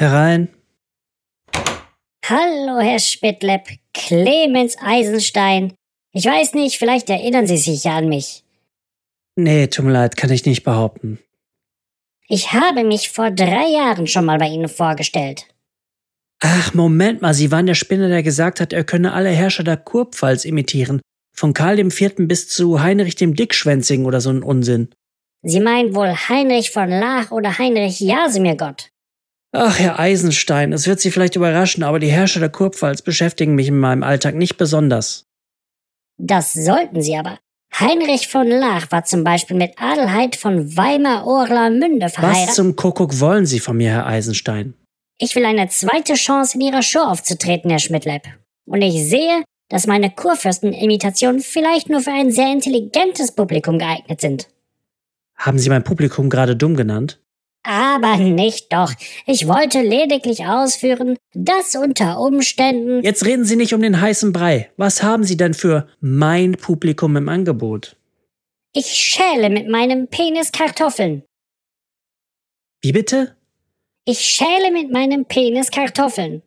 Herein. Hallo, Herr Spittlepp. Clemens Eisenstein. Ich weiß nicht, vielleicht erinnern Sie sich ja an mich. Nee, tut mir leid, kann ich nicht behaupten. Ich habe mich vor drei Jahren schon mal bei Ihnen vorgestellt. Ach, Moment mal, Sie waren der Spinner, der gesagt hat, er könne alle Herrscher der Kurpfalz imitieren. Von Karl IV. bis zu Heinrich dem Dickschwänzigen oder so ein Unsinn. Sie meinen wohl Heinrich von Lach oder Heinrich Jasemirgott. Ach, Herr Eisenstein, es wird Sie vielleicht überraschen, aber die Herrscher der Kurpfalz beschäftigen mich in meinem Alltag nicht besonders. Das sollten Sie aber. Heinrich von Lach war zum Beispiel mit Adelheid von Weimar-Orlamünde verheiratet. Was zum Kuckuck wollen Sie von mir, Herr Eisenstein? Ich will eine zweite Chance in Ihrer Show aufzutreten, Herr Schmidtleib. Und ich sehe, dass meine Kurfürsten-Imitationen vielleicht nur für ein sehr intelligentes Publikum geeignet sind. Haben Sie mein Publikum gerade dumm genannt? Aber nicht doch. Ich wollte lediglich ausführen, dass unter Umständen. Jetzt reden Sie nicht um den heißen Brei. Was haben Sie denn für mein Publikum im Angebot? Ich schäle mit meinem Penis Kartoffeln. Wie bitte? Ich schäle mit meinem Penis Kartoffeln.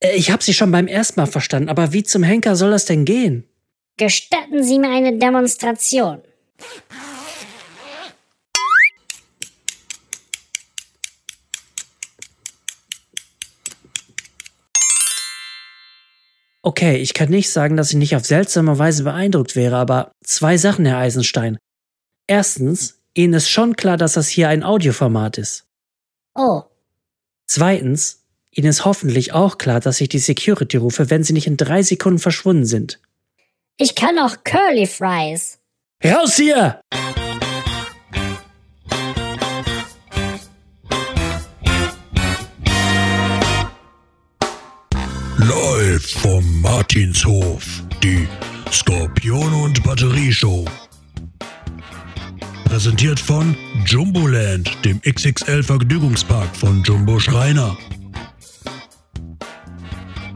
Äh, ich habe Sie schon beim ersten Mal verstanden, aber wie zum Henker soll das denn gehen? Gestatten Sie mir eine Demonstration. Okay, ich kann nicht sagen, dass ich nicht auf seltsame Weise beeindruckt wäre, aber zwei Sachen, Herr Eisenstein. Erstens, Ihnen ist schon klar, dass das hier ein Audioformat ist. Oh. Zweitens, Ihnen ist hoffentlich auch klar, dass ich die Security rufe, wenn Sie nicht in drei Sekunden verschwunden sind. Ich kann auch Curly Fries. Raus hier! Vom Martinshof, die Skorpion und Batterieshow. Präsentiert von Jumboland, dem XXL Vergnügungspark von Jumbo Schreiner.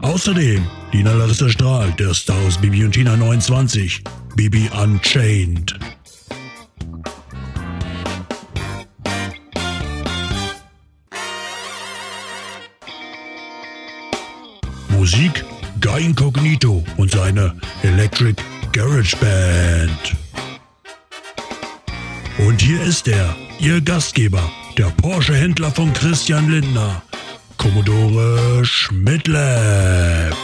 Außerdem Dina Larissa Strahl, der Star aus Bibi und Tina 29, Bibi Unchained. Musik Guy Incognito und seine Electric Garage Band. Und hier ist er, Ihr Gastgeber, der Porsche-Händler von Christian Lindner, Commodore Schmidtlepp.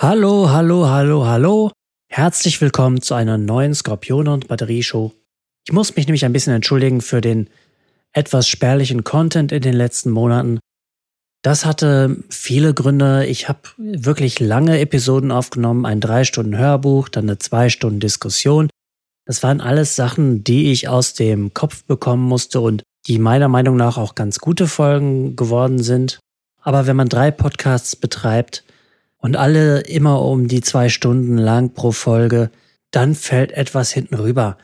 Hallo, hallo, hallo, hallo. Herzlich willkommen zu einer neuen Skorpione und Batterieshow. Ich muss mich nämlich ein bisschen entschuldigen für den etwas spärlichen Content in den letzten Monaten. Das hatte viele Gründe. Ich habe wirklich lange Episoden aufgenommen, ein drei Stunden Hörbuch, dann eine zwei Stunden Diskussion. Das waren alles Sachen, die ich aus dem Kopf bekommen musste und die meiner Meinung nach auch ganz gute Folgen geworden sind. Aber wenn man drei Podcasts betreibt und alle immer um die zwei Stunden lang pro Folge, dann fällt etwas hinten rüber.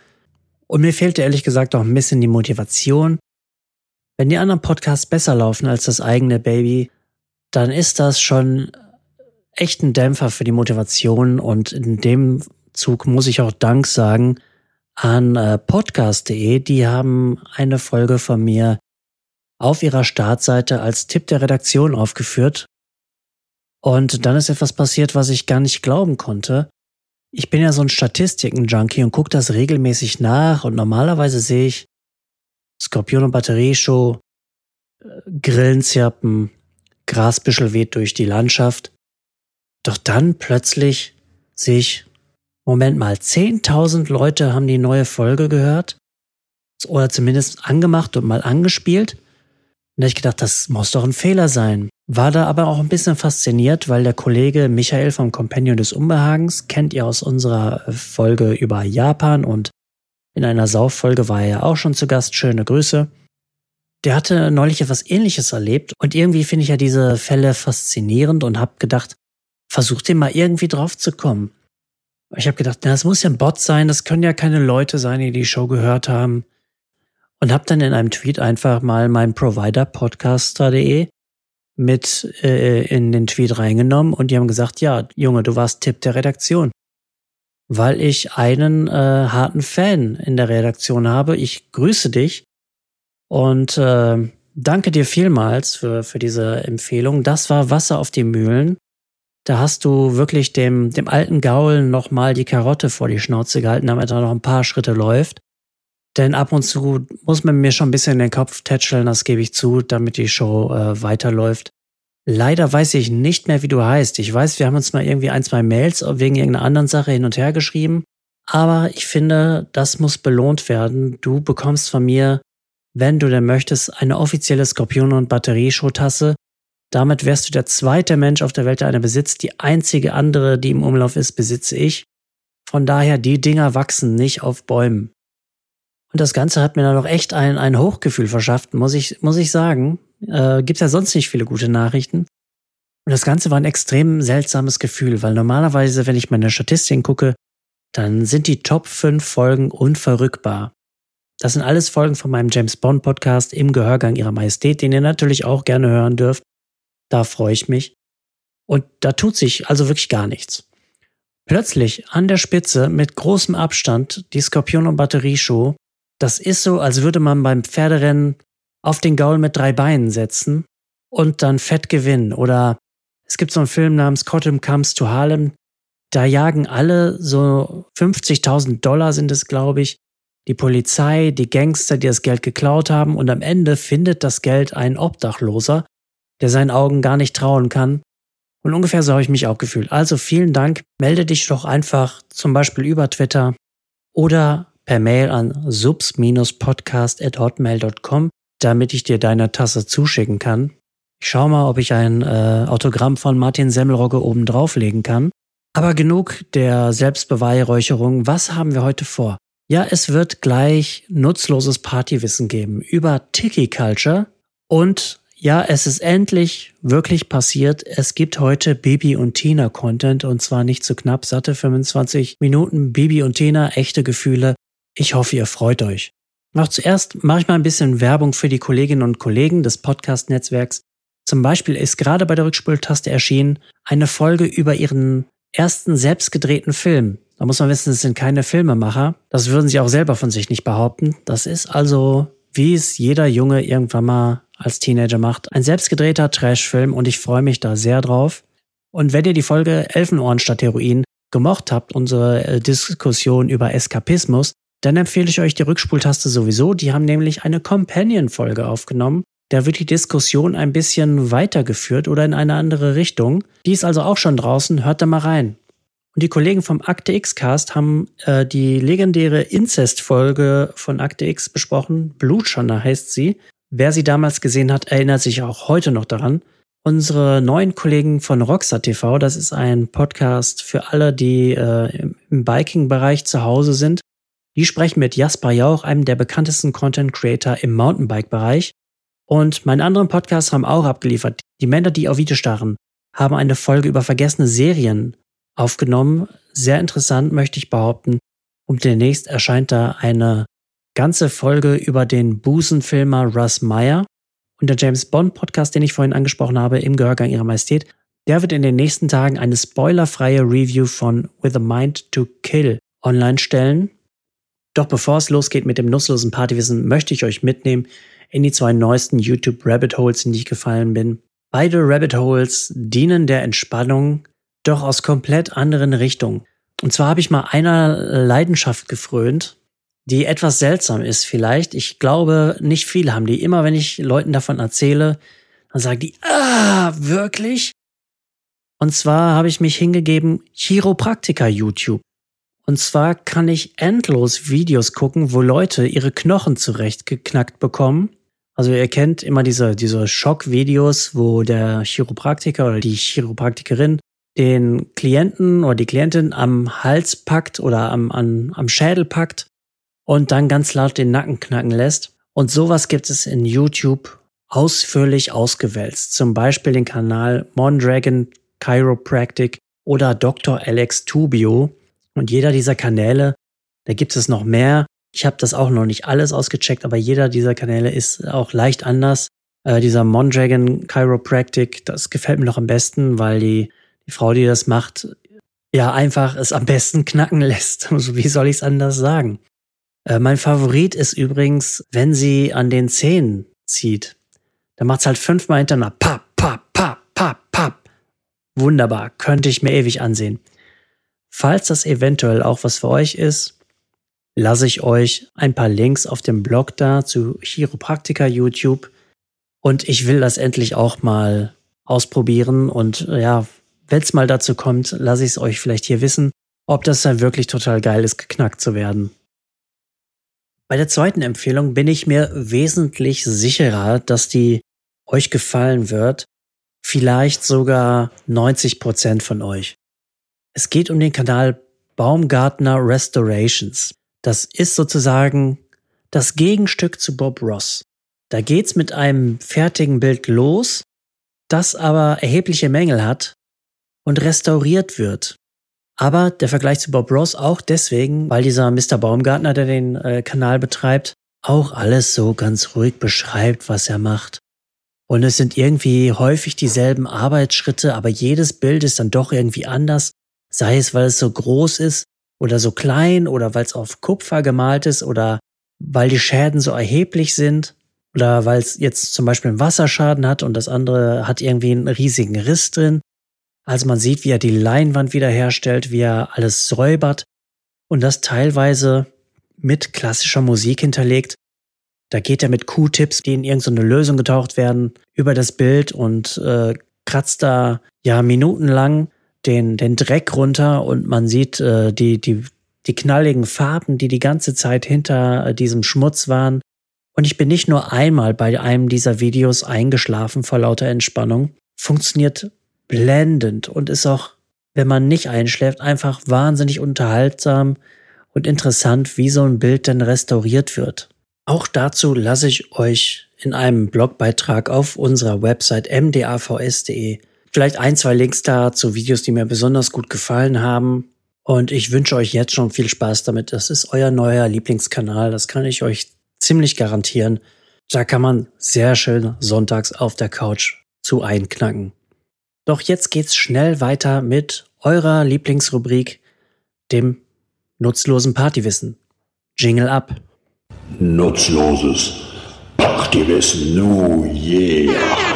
Und mir fehlte ehrlich gesagt auch ein bisschen die Motivation, wenn die anderen Podcasts besser laufen als das eigene Baby, dann ist das schon echt ein Dämpfer für die Motivation und in dem Zug muss ich auch Dank sagen an äh, podcast.de. Die haben eine Folge von mir auf ihrer Startseite als Tipp der Redaktion aufgeführt. Und dann ist etwas passiert, was ich gar nicht glauben konnte. Ich bin ja so ein Statistiken-Junkie und gucke das regelmäßig nach und normalerweise sehe ich, Skorpion und Batterieshow, äh, Grillen zirpen, Grasbüschel weht durch die Landschaft. Doch dann plötzlich sehe ich, Moment mal, 10.000 Leute haben die neue Folge gehört oder zumindest angemacht und mal angespielt. Und da ich gedacht, das muss doch ein Fehler sein. War da aber auch ein bisschen fasziniert, weil der Kollege Michael vom Companion des Unbehagens kennt ihr aus unserer Folge über Japan und in einer Sauffolge war er ja auch schon zu Gast. Schöne Grüße. Der hatte neulich etwas ähnliches erlebt und irgendwie finde ich ja diese Fälle faszinierend und habe gedacht, versuch den mal irgendwie drauf zu kommen. Ich habe gedacht, na, das muss ja ein Bot sein, das können ja keine Leute sein, die die Show gehört haben. Und habe dann in einem Tweet einfach mal meinen Provider podcaster.de mit äh, in den Tweet reingenommen und die haben gesagt, ja, Junge, du warst Tipp der Redaktion. weil ich einen äh, harten Fan in der Redaktion habe. Ich grüße dich und äh, danke dir vielmals für, für diese Empfehlung. Das war Wasser auf die Mühlen. Da hast du wirklich dem, dem alten Gaul nochmal die Karotte vor die Schnauze gehalten, damit er noch ein paar Schritte läuft. Denn ab und zu muss man mir schon ein bisschen in den Kopf tätscheln, das gebe ich zu, damit die Show äh, weiterläuft. Leider weiß ich nicht mehr, wie du heißt. Ich weiß, wir haben uns mal irgendwie ein, zwei Mails wegen irgendeiner anderen Sache hin und her geschrieben. Aber ich finde, das muss belohnt werden. Du bekommst von mir, wenn du denn möchtest, eine offizielle Skorpion- und Batterieshow-Tasse. Damit wärst du der zweite Mensch auf der Welt, der eine besitzt. Die einzige andere, die im Umlauf ist, besitze ich. Von daher, die Dinger wachsen nicht auf Bäumen. Und das Ganze hat mir dann noch echt ein, ein Hochgefühl verschafft, muss ich, muss ich sagen. Äh, Gibt ja sonst nicht viele gute Nachrichten. Und das Ganze war ein extrem seltsames Gefühl, weil normalerweise, wenn ich meine Statistiken gucke, dann sind die Top 5 Folgen unverrückbar. Das sind alles Folgen von meinem James Bond Podcast im Gehörgang Ihrer Majestät, den ihr natürlich auch gerne hören dürft. Da freue ich mich. Und da tut sich also wirklich gar nichts. Plötzlich an der Spitze mit großem Abstand die Skorpion- und Batterieshow das ist so, als würde man beim Pferderennen auf den Gaul mit drei Beinen setzen und dann fett gewinnen. Oder es gibt so einen Film namens Cotton Comes to Harlem. Da jagen alle so 50.000 Dollar sind es, glaube ich, die Polizei, die Gangster, die das Geld geklaut haben und am Ende findet das Geld ein Obdachloser, der seinen Augen gar nicht trauen kann. Und ungefähr so habe ich mich auch gefühlt. Also vielen Dank. Melde dich doch einfach zum Beispiel über Twitter oder per Mail an subs-podcast.hotmail.com, damit ich dir deine Tasse zuschicken kann. Ich schau mal, ob ich ein äh, Autogramm von Martin Semmelrogge oben drauflegen kann. Aber genug der Selbstbeweihräucherung. Was haben wir heute vor? Ja, es wird gleich nutzloses Partywissen geben über Tiki Culture und ja, es ist endlich wirklich passiert. Es gibt heute Bibi und Tina Content und zwar nicht zu knapp satte 25 Minuten Bibi und Tina, echte Gefühle. Ich hoffe, ihr freut euch. Noch zuerst mache ich mal ein bisschen Werbung für die Kolleginnen und Kollegen des Podcast-Netzwerks. Zum Beispiel ist gerade bei der Rückspultaste erschienen eine Folge über ihren ersten selbstgedrehten Film. Da muss man wissen, es sind keine Filmemacher. Das würden sie auch selber von sich nicht behaupten. Das ist also, wie es jeder Junge irgendwann mal als Teenager macht, ein selbstgedrehter Trashfilm und ich freue mich da sehr drauf. Und wenn ihr die Folge Elfenohren statt Heroin gemocht habt, unsere äh, Diskussion über Eskapismus, dann empfehle ich euch die Rückspultaste sowieso. Die haben nämlich eine Companion-Folge aufgenommen. Da wird die Diskussion ein bisschen weitergeführt oder in eine andere Richtung. Die ist also auch schon draußen. Hört da mal rein. Und die Kollegen vom Akte X-Cast haben äh, die legendäre Incest-Folge von Akte X besprochen. Blutschande heißt sie. Wer sie damals gesehen hat, erinnert sich auch heute noch daran. Unsere neuen Kollegen von Rockstar TV, das ist ein Podcast für alle, die äh, im Biking-Bereich zu Hause sind, die sprechen mit Jasper Jauch, einem der bekanntesten Content Creator im Mountainbike-Bereich. Und meine anderen Podcasts haben auch abgeliefert. Die Männer, die auf Video starren, haben eine Folge über vergessene Serien aufgenommen. Sehr interessant, möchte ich behaupten. Und demnächst erscheint da eine ganze Folge über den Busenfilmer Russ Meyer. Und der James Bond Podcast, den ich vorhin angesprochen habe, im Gehörgang Ihrer Majestät, der wird in den nächsten Tagen eine spoilerfreie Review von With a Mind to Kill online stellen. Doch bevor es losgeht mit dem nutzlosen Partywissen, möchte ich euch mitnehmen in die zwei neuesten YouTube Rabbit Holes, in die ich gefallen bin. Beide Rabbit Holes dienen der Entspannung, doch aus komplett anderen Richtungen. Und zwar habe ich mal einer Leidenschaft gefrönt, die etwas seltsam ist vielleicht. Ich glaube, nicht viele haben die. Immer wenn ich Leuten davon erzähle, dann sagen die, ah, wirklich? Und zwar habe ich mich hingegeben, Chiropraktiker YouTube. Und zwar kann ich endlos Videos gucken, wo Leute ihre Knochen zurechtgeknackt bekommen. Also ihr kennt immer diese, diese Schockvideos, wo der Chiropraktiker oder die Chiropraktikerin den Klienten oder die Klientin am Hals packt oder am, am, am Schädel packt und dann ganz laut den Nacken knacken lässt. Und sowas gibt es in YouTube ausführlich ausgewälzt. Zum Beispiel den Kanal Mondragon Chiropractic oder Dr. Alex Tubio. Und jeder dieser Kanäle, da gibt es noch mehr. Ich habe das auch noch nicht alles ausgecheckt, aber jeder dieser Kanäle ist auch leicht anders. Äh, dieser Mondragon Chiropractic, das gefällt mir noch am besten, weil die, die Frau, die das macht, ja einfach es am besten knacken lässt. Also wie soll ich es anders sagen? Äh, mein Favorit ist übrigens, wenn sie an den Zähnen zieht. Da macht's halt fünfmal hintereinander. Papp, papp, papp, papp, papp. Wunderbar. Könnte ich mir ewig ansehen. Falls das eventuell auch was für euch ist, lasse ich euch ein paar Links auf dem Blog da zu Chiropraktiker YouTube. Und ich will das endlich auch mal ausprobieren. Und ja, wenn es mal dazu kommt, lasse ich es euch vielleicht hier wissen, ob das dann wirklich total geil ist, geknackt zu werden. Bei der zweiten Empfehlung bin ich mir wesentlich sicherer, dass die euch gefallen wird. Vielleicht sogar 90 Prozent von euch. Es geht um den Kanal Baumgartner Restorations. Das ist sozusagen das Gegenstück zu Bob Ross. Da geht's mit einem fertigen Bild los, das aber erhebliche Mängel hat und restauriert wird. Aber der Vergleich zu Bob Ross auch deswegen, weil dieser Mr. Baumgartner, der den äh, Kanal betreibt, auch alles so ganz ruhig beschreibt, was er macht. Und es sind irgendwie häufig dieselben Arbeitsschritte, aber jedes Bild ist dann doch irgendwie anders, sei es, weil es so groß ist oder so klein oder weil es auf Kupfer gemalt ist oder weil die Schäden so erheblich sind oder weil es jetzt zum Beispiel einen Wasserschaden hat und das andere hat irgendwie einen riesigen Riss drin. Also man sieht, wie er die Leinwand wiederherstellt, wie er alles säubert und das teilweise mit klassischer Musik hinterlegt. Da geht er mit Q-Tips, die in irgendeine Lösung getaucht werden, über das Bild und äh, kratzt da ja minutenlang den, den Dreck runter und man sieht äh, die, die, die knalligen Farben, die die ganze Zeit hinter äh, diesem Schmutz waren. Und ich bin nicht nur einmal bei einem dieser Videos eingeschlafen vor lauter Entspannung. Funktioniert blendend und ist auch, wenn man nicht einschläft, einfach wahnsinnig unterhaltsam und interessant, wie so ein Bild denn restauriert wird. Auch dazu lasse ich euch in einem Blogbeitrag auf unserer Website mdavs.de vielleicht ein, zwei Links da zu Videos, die mir besonders gut gefallen haben. Und ich wünsche euch jetzt schon viel Spaß damit. Das ist euer neuer Lieblingskanal. Das kann ich euch ziemlich garantieren. Da kann man sehr schön sonntags auf der Couch zu einknacken. Doch jetzt geht's schnell weiter mit eurer Lieblingsrubrik, dem nutzlosen Partywissen. Jingle up. Nutzloses Partywissen, nu yeah.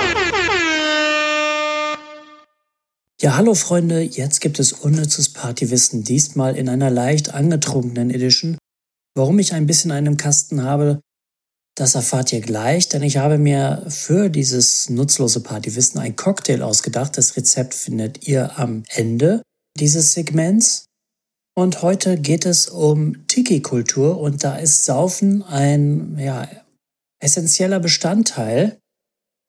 Ja, hallo Freunde, jetzt gibt es unnützes Partywissen, diesmal in einer leicht angetrunkenen Edition. Warum ich ein bisschen einen Kasten habe, das erfahrt ihr gleich, denn ich habe mir für dieses nutzlose Partywissen ein Cocktail ausgedacht. Das Rezept findet ihr am Ende dieses Segments. Und heute geht es um Tiki-Kultur und da ist Saufen ein ja, essentieller Bestandteil.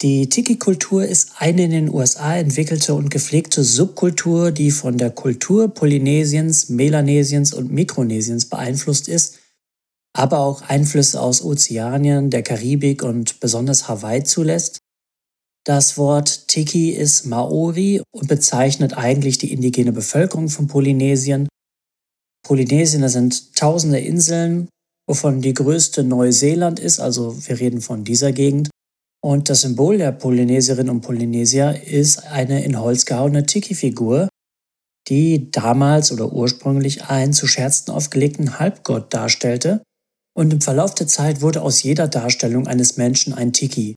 Die Tiki-Kultur ist eine in den USA entwickelte und gepflegte Subkultur, die von der Kultur Polynesiens, Melanesiens und Mikronesiens beeinflusst ist aber auch Einflüsse aus Ozeanien, der Karibik und besonders Hawaii zulässt. Das Wort Tiki ist Maori und bezeichnet eigentlich die indigene Bevölkerung von Polynesien. Polynesien, das sind tausende Inseln, wovon die größte Neuseeland ist, also wir reden von dieser Gegend. Und das Symbol der Polynesierinnen und Polynesier ist eine in Holz gehauene Tiki-Figur, die damals oder ursprünglich einen zu Scherzen aufgelegten Halbgott darstellte und im Verlauf der Zeit wurde aus jeder Darstellung eines Menschen ein Tiki.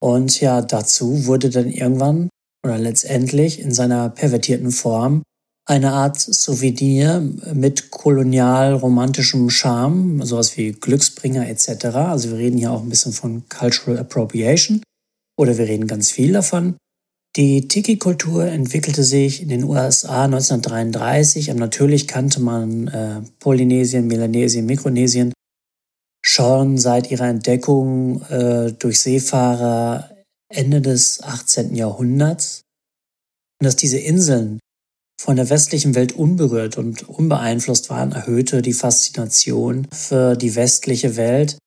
Und ja, dazu wurde dann irgendwann oder letztendlich in seiner pervertierten Form eine Art Souvenir mit kolonial-romantischem Charme, sowas wie Glücksbringer etc. Also wir reden hier auch ein bisschen von Cultural Appropriation oder wir reden ganz viel davon. Die Tiki-Kultur entwickelte sich in den USA 1933 und natürlich kannte man äh, Polynesien, Melanesien, Mikronesien schon seit ihrer Entdeckung äh, durch Seefahrer Ende des 18. Jahrhunderts. Und dass diese Inseln von der westlichen Welt unberührt und unbeeinflusst waren, erhöhte die Faszination für die westliche Welt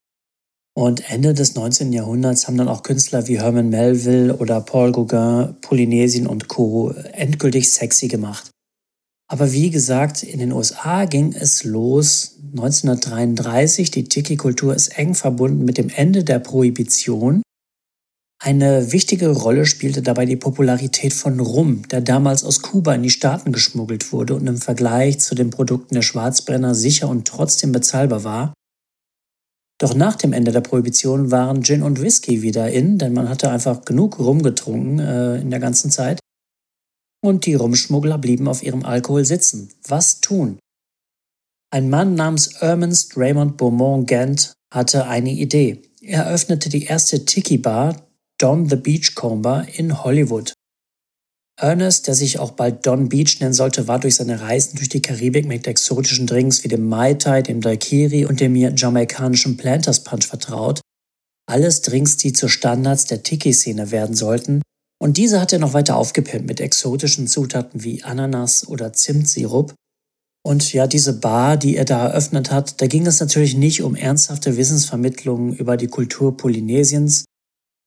und Ende des 19. Jahrhunderts haben dann auch Künstler wie Herman Melville oder Paul Gauguin Polynesien und Co. endgültig sexy gemacht. Aber wie gesagt, in den USA ging es los 1933. Die Tiki-Kultur ist eng verbunden mit dem Ende der Prohibition. Eine wichtige Rolle spielte dabei die Popularität von Rum, der damals aus Kuba in die Staaten geschmuggelt wurde und im Vergleich zu den Produkten der Schwarzbrenner sicher und trotzdem bezahlbar war. Doch nach dem Ende der Prohibition waren Gin und Whisky wieder in, denn man hatte einfach genug Rum getrunken äh, in der ganzen Zeit. Und die Rumschmuggler blieben auf ihrem Alkohol sitzen. Was tun? Ein Mann namens Ernest Raymond Beaumont Gant hatte eine Idee. Er öffnete die erste Tiki-Bar, Don the Beachcomber in Hollywood. Ernest, der sich auch bald Don Beach nennen sollte, war durch seine Reisen durch die Karibik mit exotischen Drinks wie dem Mai Tai, dem Daiquiri und dem jamaikanischen Planters Punch vertraut. Alles Drinks, die zu Standards der Tiki-Szene werden sollten. Und diese hat er noch weiter aufgepimpt mit exotischen Zutaten wie Ananas oder Zimtsirup. Und ja, diese Bar, die er da eröffnet hat, da ging es natürlich nicht um ernsthafte Wissensvermittlungen über die Kultur Polynesiens,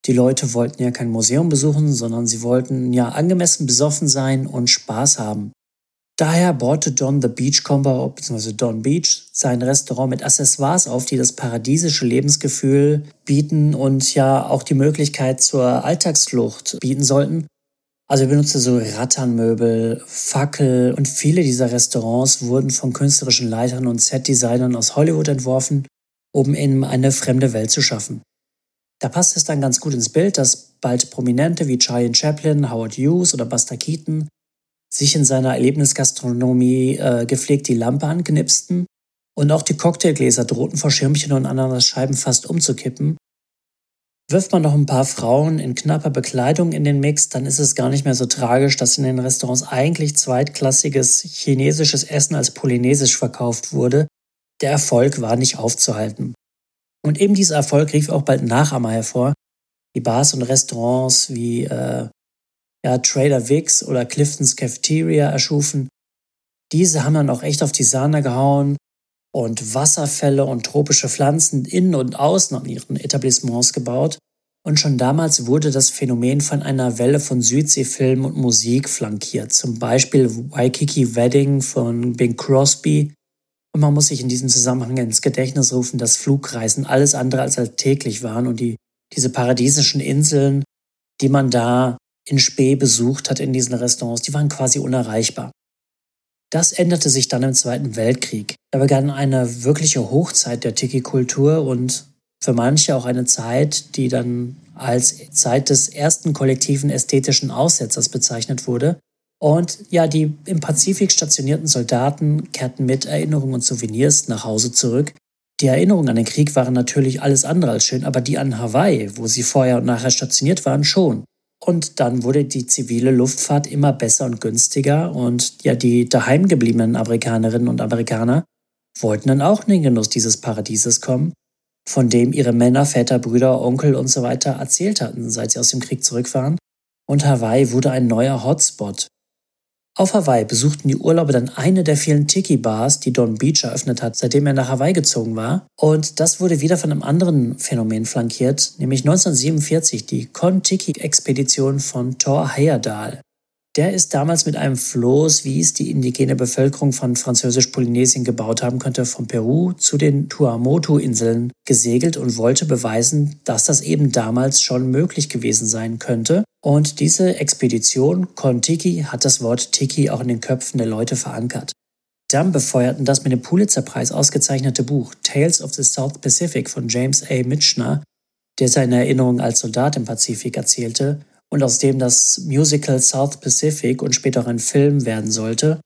die Leute wollten ja kein Museum besuchen, sondern sie wollten ja angemessen besoffen sein und Spaß haben. Daher baute Don the Beachcomber bzw. Don Beach sein Restaurant mit Accessoires auf, die das paradiesische Lebensgefühl bieten und ja auch die Möglichkeit zur Alltagsflucht bieten sollten. Also er benutzte so Ratternmöbel, Fackel und viele dieser Restaurants wurden von künstlerischen Leitern und Setdesignern aus Hollywood entworfen, um in eine fremde Welt zu schaffen. Da passt es dann ganz gut ins Bild, dass bald Prominente wie Charlie Chaplin, Howard Hughes oder Buster Keaton sich in seiner Erlebnisgastronomie äh, gepflegt die Lampe anknipsten und auch die Cocktailgläser drohten vor Schirmchen und Ananasscheiben fast umzukippen. Wirft man noch ein paar Frauen in knapper Bekleidung in den Mix, dann ist es gar nicht mehr so tragisch, dass in den Restaurants eigentlich zweitklassiges chinesisches Essen als polynesisch verkauft wurde. Der Erfolg war nicht aufzuhalten. Und eben dieser Erfolg rief auch bald Nachahmer hervor. Die Bars und Restaurants wie äh, ja, Trader Vicks oder Clifton's Cafeteria erschufen. Diese haben dann auch echt auf die Sahne gehauen und Wasserfälle und tropische Pflanzen innen und außen an ihren Etablissements gebaut. Und schon damals wurde das Phänomen von einer Welle von Südseefilmen und Musik flankiert. Zum Beispiel Waikiki Wedding von Bing Crosby und man muss sich in diesem Zusammenhang ins Gedächtnis rufen, dass Flugreisen alles andere als alltäglich waren und die, diese paradiesischen Inseln, die man da in Spee besucht hat in diesen Restaurants, die waren quasi unerreichbar. Das änderte sich dann im Zweiten Weltkrieg. Da begann eine wirkliche Hochzeit der Tiki-Kultur und für manche auch eine Zeit, die dann als Zeit des ersten kollektiven ästhetischen Aussetzers bezeichnet wurde, und ja, die im Pazifik stationierten Soldaten kehrten mit Erinnerungen und Souvenirs nach Hause zurück. Die Erinnerungen an den Krieg waren natürlich alles andere als schön, aber die an Hawaii, wo sie vorher und nachher stationiert waren, schon. Und dann wurde die zivile Luftfahrt immer besser und günstiger und ja, die daheim gebliebenen Amerikanerinnen und Amerikaner wollten dann auch in den Genuss dieses Paradieses kommen, von dem ihre Männer, Väter, Brüder, Onkel und so weiter erzählt hatten, seit sie aus dem Krieg zurück waren. Und Hawaii wurde ein neuer Hotspot auf Hawaii besuchten die Urlauber dann eine der vielen Tiki-Bars, die Don Beach eröffnet hat, seitdem er nach Hawaii gezogen war. Und das wurde wieder von einem anderen Phänomen flankiert, nämlich 1947 die Kon-Tiki-Expedition von Thor Heyerdahl. Der ist damals mit einem Floß, wie es die indigene Bevölkerung von Französisch-Polynesien gebaut haben könnte, von Peru zu den Tuamotu-Inseln gesegelt und wollte beweisen, dass das eben damals schon möglich gewesen sein könnte. Und diese Expedition, Kon-Tiki, hat das Wort Tiki auch in den Köpfen der Leute verankert. Dann befeuerten das mit dem Pulitzer-Preis ausgezeichnete Buch Tales of the South Pacific von James A. Mitchner, der seine Erinnerungen als Soldat im Pazifik erzählte und aus dem das Musical South Pacific und später ein Film werden sollte,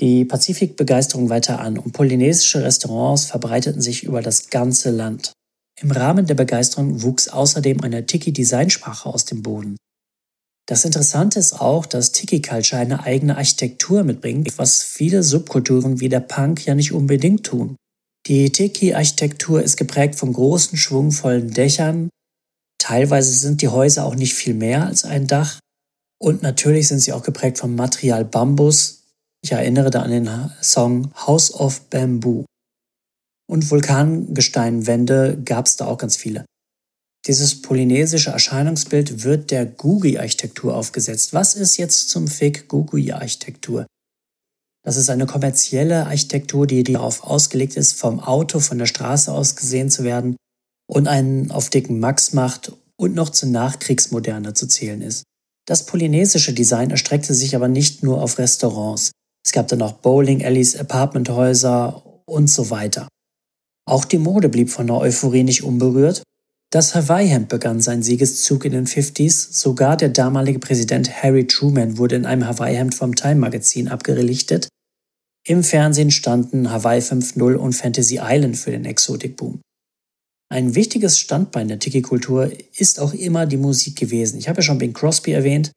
die Pazifikbegeisterung weiter an und polynesische Restaurants verbreiteten sich über das ganze Land. Im Rahmen der Begeisterung wuchs außerdem eine Tiki-Designsprache aus dem Boden. Das Interessante ist auch, dass Tiki-Culture eine eigene Architektur mitbringt, was viele Subkulturen wie der Punk ja nicht unbedingt tun. Die Tiki-Architektur ist geprägt von großen, schwungvollen Dächern, Teilweise sind die Häuser auch nicht viel mehr als ein Dach. Und natürlich sind sie auch geprägt vom Material Bambus. Ich erinnere da an den Song House of Bamboo. Und Vulkangesteinwände gab es da auch ganz viele. Dieses polynesische Erscheinungsbild wird der Gugi-Architektur aufgesetzt. Was ist jetzt zum Fick Gugi-Architektur? Das ist eine kommerzielle Architektur, die darauf ausgelegt ist, vom Auto, von der Straße aus gesehen zu werden und einen auf dicken Max macht und noch zur Nachkriegsmoderne zu zählen ist. Das polynesische Design erstreckte sich aber nicht nur auf Restaurants. Es gab dann auch Bowling-Alleys, Apartmenthäuser und so weiter. Auch die Mode blieb von der Euphorie nicht unberührt. Das Hawaii-Hemd begann seinen Siegeszug in den 50s. Sogar der damalige Präsident Harry Truman wurde in einem Hawaii-Hemd vom Time-Magazin abgelichtet. Im Fernsehen standen Hawaii 5.0 und Fantasy Island für den Exotikboom. Ein wichtiges Standbein der Tiki-Kultur ist auch immer die Musik gewesen. Ich habe ja schon Bing Crosby erwähnt.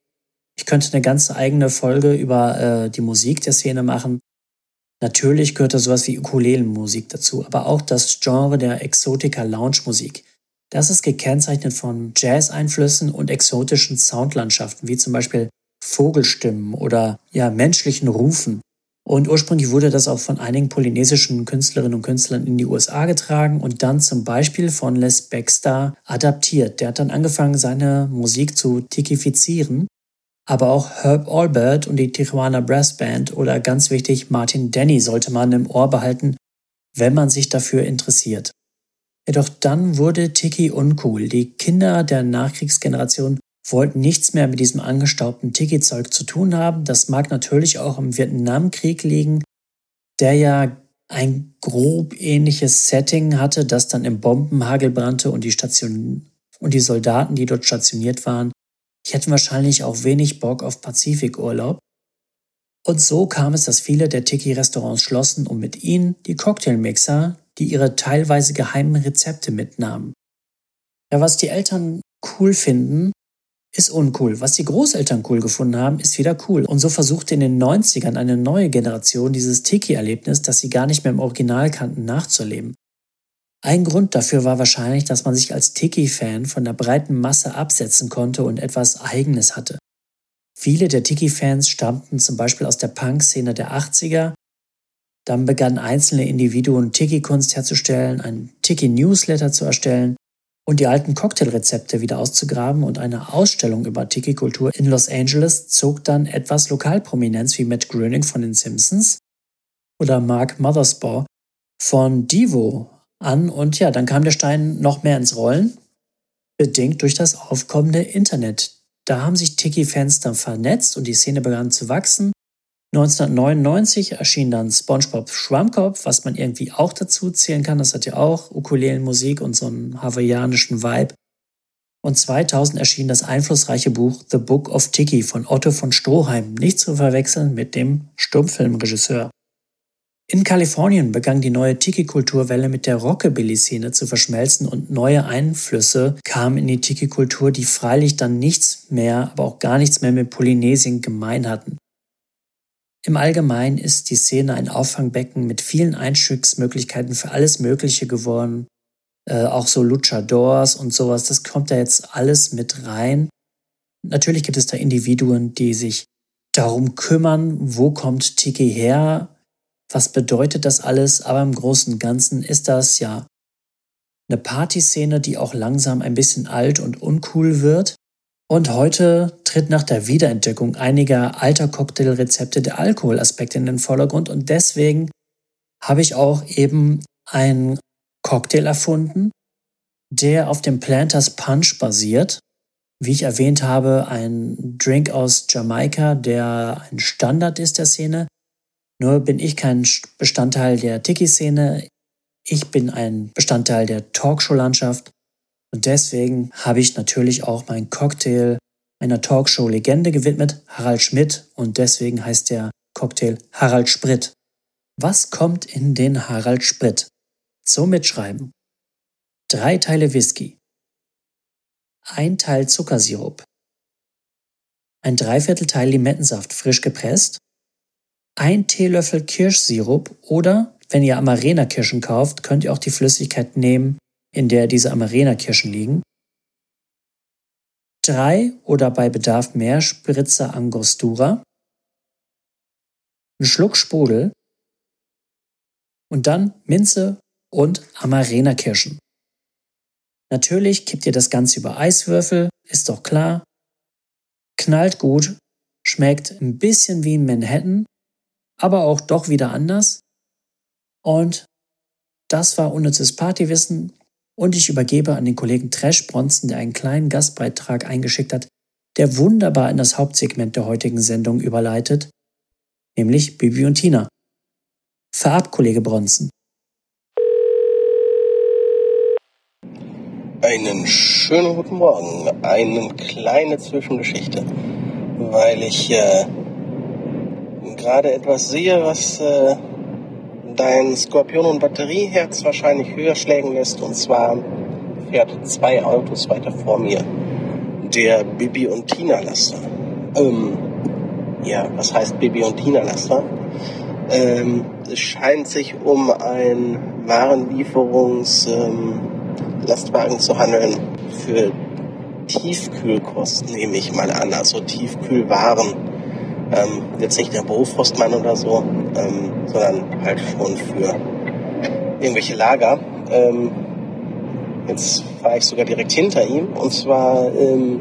Ich könnte eine ganze eigene Folge über äh, die Musik der Szene machen. Natürlich gehört da sowas wie Ukulelenmusik dazu, aber auch das Genre der Exotica Lounge Musik. Das ist gekennzeichnet von Jazz-Einflüssen und exotischen Soundlandschaften, wie zum Beispiel Vogelstimmen oder ja, menschlichen Rufen. Und ursprünglich wurde das auch von einigen polynesischen Künstlerinnen und Künstlern in die USA getragen und dann zum Beispiel von Les Baxter adaptiert. Der hat dann angefangen, seine Musik zu tikifizieren. Aber auch Herb Albert und die Tijuana Brass Band oder ganz wichtig Martin Denny sollte man im Ohr behalten, wenn man sich dafür interessiert. Jedoch dann wurde Tiki uncool. Die Kinder der Nachkriegsgeneration wollten nichts mehr mit diesem angestaubten Tiki-Zeug zu tun haben. Das mag natürlich auch im Vietnamkrieg liegen, der ja ein grob ähnliches Setting hatte, das dann im Bombenhagel brannte und die Station und die Soldaten, die dort stationiert waren, die hatten wahrscheinlich auch wenig Bock auf Pazifikurlaub. Und so kam es, dass viele der Tiki-Restaurants schlossen und mit ihnen die Cocktailmixer, die ihre teilweise geheimen Rezepte mitnahmen. Ja, was die Eltern cool finden, ist uncool. Was die Großeltern cool gefunden haben, ist wieder cool. Und so versuchte in den 90ern eine neue Generation dieses Tiki-Erlebnis, das sie gar nicht mehr im Original kannten, nachzuleben. Ein Grund dafür war wahrscheinlich, dass man sich als Tiki-Fan von der breiten Masse absetzen konnte und etwas Eigenes hatte. Viele der Tiki-Fans stammten zum Beispiel aus der Punk-Szene der 80er. Dann begannen einzelne Individuen Tiki-Kunst herzustellen, einen Tiki-Newsletter zu erstellen und die alten Cocktailrezepte wieder auszugraben und eine Ausstellung über Tiki-Kultur in Los Angeles zog dann etwas Lokalprominenz wie Matt Groening von den Simpsons oder Mark Mothersbaugh von Divo an und ja, dann kam der Stein noch mehr ins Rollen, bedingt durch das aufkommende Internet. Da haben sich Tiki-Fans dann vernetzt und die Szene begann zu wachsen 1999 erschien dann SpongeBob Schwammkopf, was man irgendwie auch dazu zählen kann. Das hat ja auch Ukulelenmusik und so einen hawaiianischen Vibe. Und 2000 erschien das einflussreiche Buch The Book of Tiki von Otto von Stroheim, nicht zu verwechseln mit dem Stummfilmregisseur. In Kalifornien begann die neue Tiki-Kulturwelle mit der Rockabilly-Szene zu verschmelzen und neue Einflüsse kamen in die Tiki-Kultur, die freilich dann nichts mehr, aber auch gar nichts mehr mit Polynesien gemein hatten. Im Allgemeinen ist die Szene ein Auffangbecken mit vielen Einstiegsmöglichkeiten für alles Mögliche geworden. Äh, auch so Luchadors und sowas, das kommt da jetzt alles mit rein. Natürlich gibt es da Individuen, die sich darum kümmern, wo kommt Tiki her, was bedeutet das alles, aber im Großen und Ganzen ist das ja eine Partyszene, die auch langsam ein bisschen alt und uncool wird. Und heute tritt nach der Wiederentdeckung einiger alter Cocktailrezepte der Alkoholaspekt in den Vordergrund und deswegen habe ich auch eben einen Cocktail erfunden, der auf dem Planters Punch basiert. Wie ich erwähnt habe, ein Drink aus Jamaika, der ein Standard ist der Szene. Nur bin ich kein Bestandteil der Tiki-Szene. Ich bin ein Bestandteil der Talkshow-Landschaft und deswegen habe ich natürlich auch meinen Cocktail einer Talkshow-Legende gewidmet, Harald Schmidt, und deswegen heißt der Cocktail Harald Sprit. Was kommt in den Harald Sprit? Zum Mitschreiben. Drei Teile Whisky. Ein Teil Zuckersirup. Ein Dreiviertelteil Limettensaft frisch gepresst. Ein Teelöffel Kirschsirup oder, wenn ihr Amarena-Kirschen kauft, könnt ihr auch die Flüssigkeit nehmen, in der diese Amarena-Kirschen liegen. Drei oder bei Bedarf mehr Spritzer Angostura. Ein Schluck Sprudel. Und dann Minze und Amarena-Kirschen. Natürlich kippt ihr das Ganze über Eiswürfel, ist doch klar. Knallt gut, schmeckt ein bisschen wie Manhattan, aber auch doch wieder anders. Und das war unnützes Partywissen Und ich übergebe an den Kollegen Trash Bronson, der einen kleinen Gastbeitrag eingeschickt hat, der wunderbar in das Hauptsegment der heutigen Sendung überleitet, nämlich Bibi und Tina. Verab, Kollege Bronson. Einen schönen guten Morgen. Eine kleine Zwischengeschichte, weil ich äh, gerade etwas sehe, was äh, dein Skorpion- und Batterieherz wahrscheinlich höher schlägen lässt. Und zwar fährt zwei Autos weiter vor mir. Der Bibi und Tina Laster. Ähm, ja, was heißt Bibi und Tina Laster? Ähm, es scheint sich um ein Warenlieferungs ähm, zu handeln für Tiefkühlkosten, nehme ich mal an, also Tiefkühlwaren ähm, jetzt nicht der Bofrostmann oder so, ähm, sondern halt schon für irgendwelche Lager. Ähm, jetzt fahre ich sogar direkt hinter ihm und zwar ähm,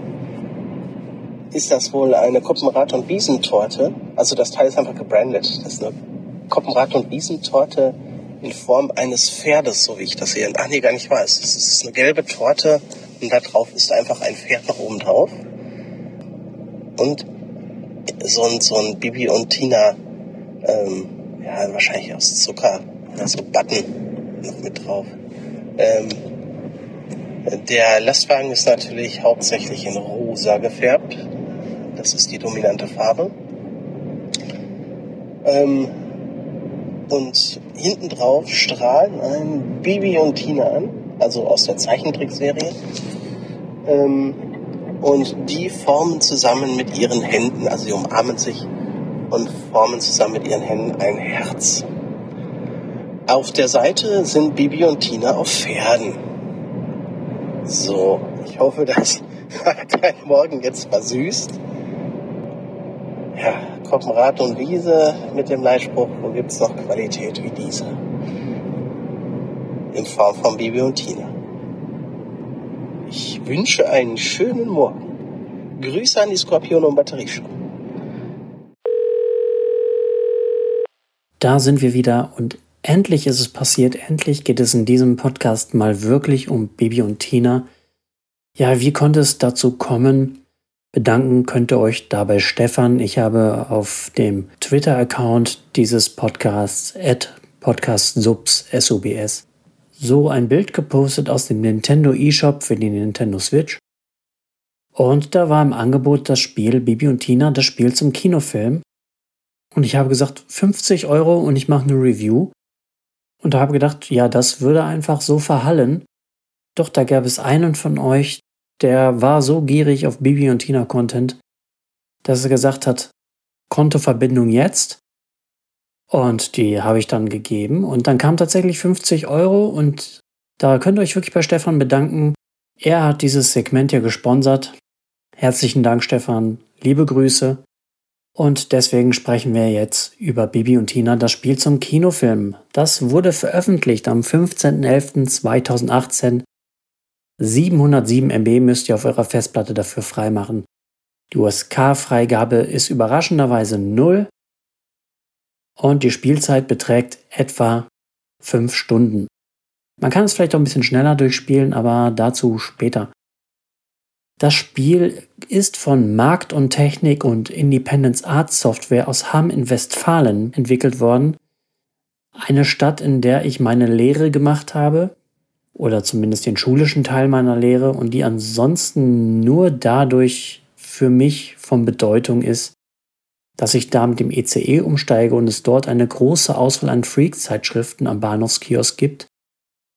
ist das wohl eine Koppenrad- und Wiesentorte. Also das Teil ist einfach gebrandet. Das ist eine Koppenrad- und Wiesentorte in Form eines Pferdes, so wie ich das sehe. Ach nee, gar nicht wahr. Es ist eine gelbe Torte und da drauf ist einfach ein Pferd nach oben drauf. Und so ein, so ein Bibi und Tina, ähm, ja, wahrscheinlich aus Zucker, da so Button noch mit drauf. Ähm, der Lastwagen ist natürlich hauptsächlich in rosa gefärbt. Das ist die dominante Farbe. Ähm, und hinten drauf strahlen ein Bibi und Tina an, also aus der Zeichentrickserie. Ähm, und die formen zusammen mit ihren Händen, also sie umarmen sich und formen zusammen mit ihren Händen ein Herz. Auf der Seite sind Bibi und Tina auf Pferden. So, ich hoffe, das hat dein Morgen jetzt versüßt. Ja, Koppenrad und Wiese mit dem Leitspruch, wo gibt's noch Qualität wie diese? In Form von Bibi und Tina. Ich wünsche einen schönen Morgen. Grüße an die Skorpion und Batterieshow. Da sind wir wieder und endlich ist es passiert. Endlich geht es in diesem Podcast mal wirklich um Bibi und Tina. Ja, wie konnte es dazu kommen? Bedanken könnt ihr euch dabei Stefan. Ich habe auf dem Twitter-Account dieses Podcasts at podcastsubs, S-U-B-S, so ein Bild gepostet aus dem Nintendo eShop für die Nintendo Switch. Und da war im Angebot das Spiel Bibi und Tina, das Spiel zum Kinofilm. Und ich habe gesagt, 50 Euro und ich mache eine Review. Und da habe gedacht, ja, das würde einfach so verhallen. Doch da gab es einen von euch, der war so gierig auf Bibi und Tina Content, dass er gesagt hat, Kontoverbindung jetzt. Und die habe ich dann gegeben. Und dann kam tatsächlich 50 Euro. Und da könnt ihr euch wirklich bei Stefan bedanken. Er hat dieses Segment hier gesponsert. Herzlichen Dank, Stefan. Liebe Grüße. Und deswegen sprechen wir jetzt über Bibi und Tina, das Spiel zum Kinofilm. Das wurde veröffentlicht am 15.11.2018. 707 MB müsst ihr auf eurer Festplatte dafür freimachen. Die USK-Freigabe ist überraschenderweise null und die Spielzeit beträgt etwa 5 Stunden. Man kann es vielleicht auch ein bisschen schneller durchspielen, aber dazu später. Das Spiel ist von Markt und Technik und Independence Arts Software aus Hamm in Westfalen entwickelt worden. Eine Stadt, in der ich meine Lehre gemacht habe, oder zumindest den schulischen Teil meiner Lehre, und die ansonsten nur dadurch für mich von Bedeutung ist, dass ich da mit dem ECE umsteige und es dort eine große Auswahl an Freak-Zeitschriften am Bahnhofskiosk gibt.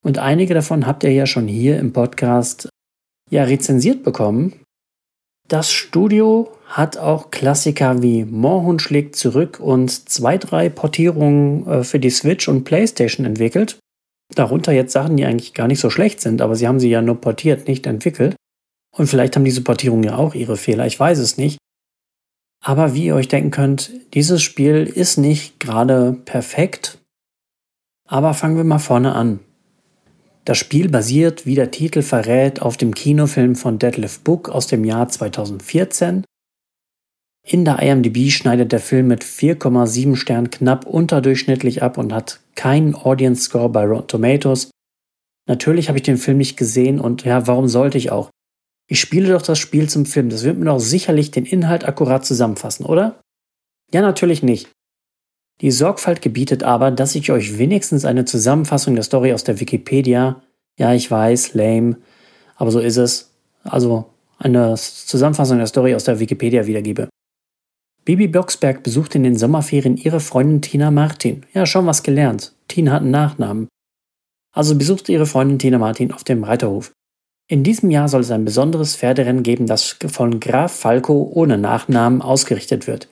Und einige davon habt ihr ja schon hier im Podcast ja rezensiert bekommen. Das Studio hat auch Klassiker wie Moorhund schlägt zurück und zwei, drei Portierungen äh, für die Switch und PlayStation entwickelt. Darunter jetzt Sachen, die eigentlich gar nicht so schlecht sind, aber sie haben sie ja nur portiert, nicht entwickelt. Und vielleicht haben diese Portierungen ja auch ihre Fehler, ich weiß es nicht. Aber wie ihr euch denken könnt, dieses Spiel ist nicht gerade perfekt. Aber fangen wir mal vorne an. Das Spiel basiert, wie der Titel verrät, auf dem Kinofilm von Deadlift Book aus dem Jahr 2014. In der IMDb schneidet der Film mit 4,7 Sternen knapp unterdurchschnittlich ab und hat keinen Audience Score bei Rotten Tomatoes. Natürlich habe ich den Film nicht gesehen und ja, warum sollte ich auch? Ich spiele doch das Spiel zum Film. Das wird mir doch sicherlich den Inhalt akkurat zusammenfassen, oder? Ja, natürlich nicht. Die Sorgfalt gebietet aber, dass ich euch wenigstens eine Zusammenfassung der Story aus der Wikipedia, ja, ich weiß, lame, aber so ist es, also eine Zusammenfassung der Story aus der Wikipedia wiedergebe. Bibi Blocksberg besucht in den Sommerferien ihre Freundin Tina Martin. Ja, schon was gelernt. Tina hat einen Nachnamen. Also besucht ihre Freundin Tina Martin auf dem Reiterhof. In diesem Jahr soll es ein besonderes Pferderennen geben, das von Graf Falco ohne Nachnamen ausgerichtet wird.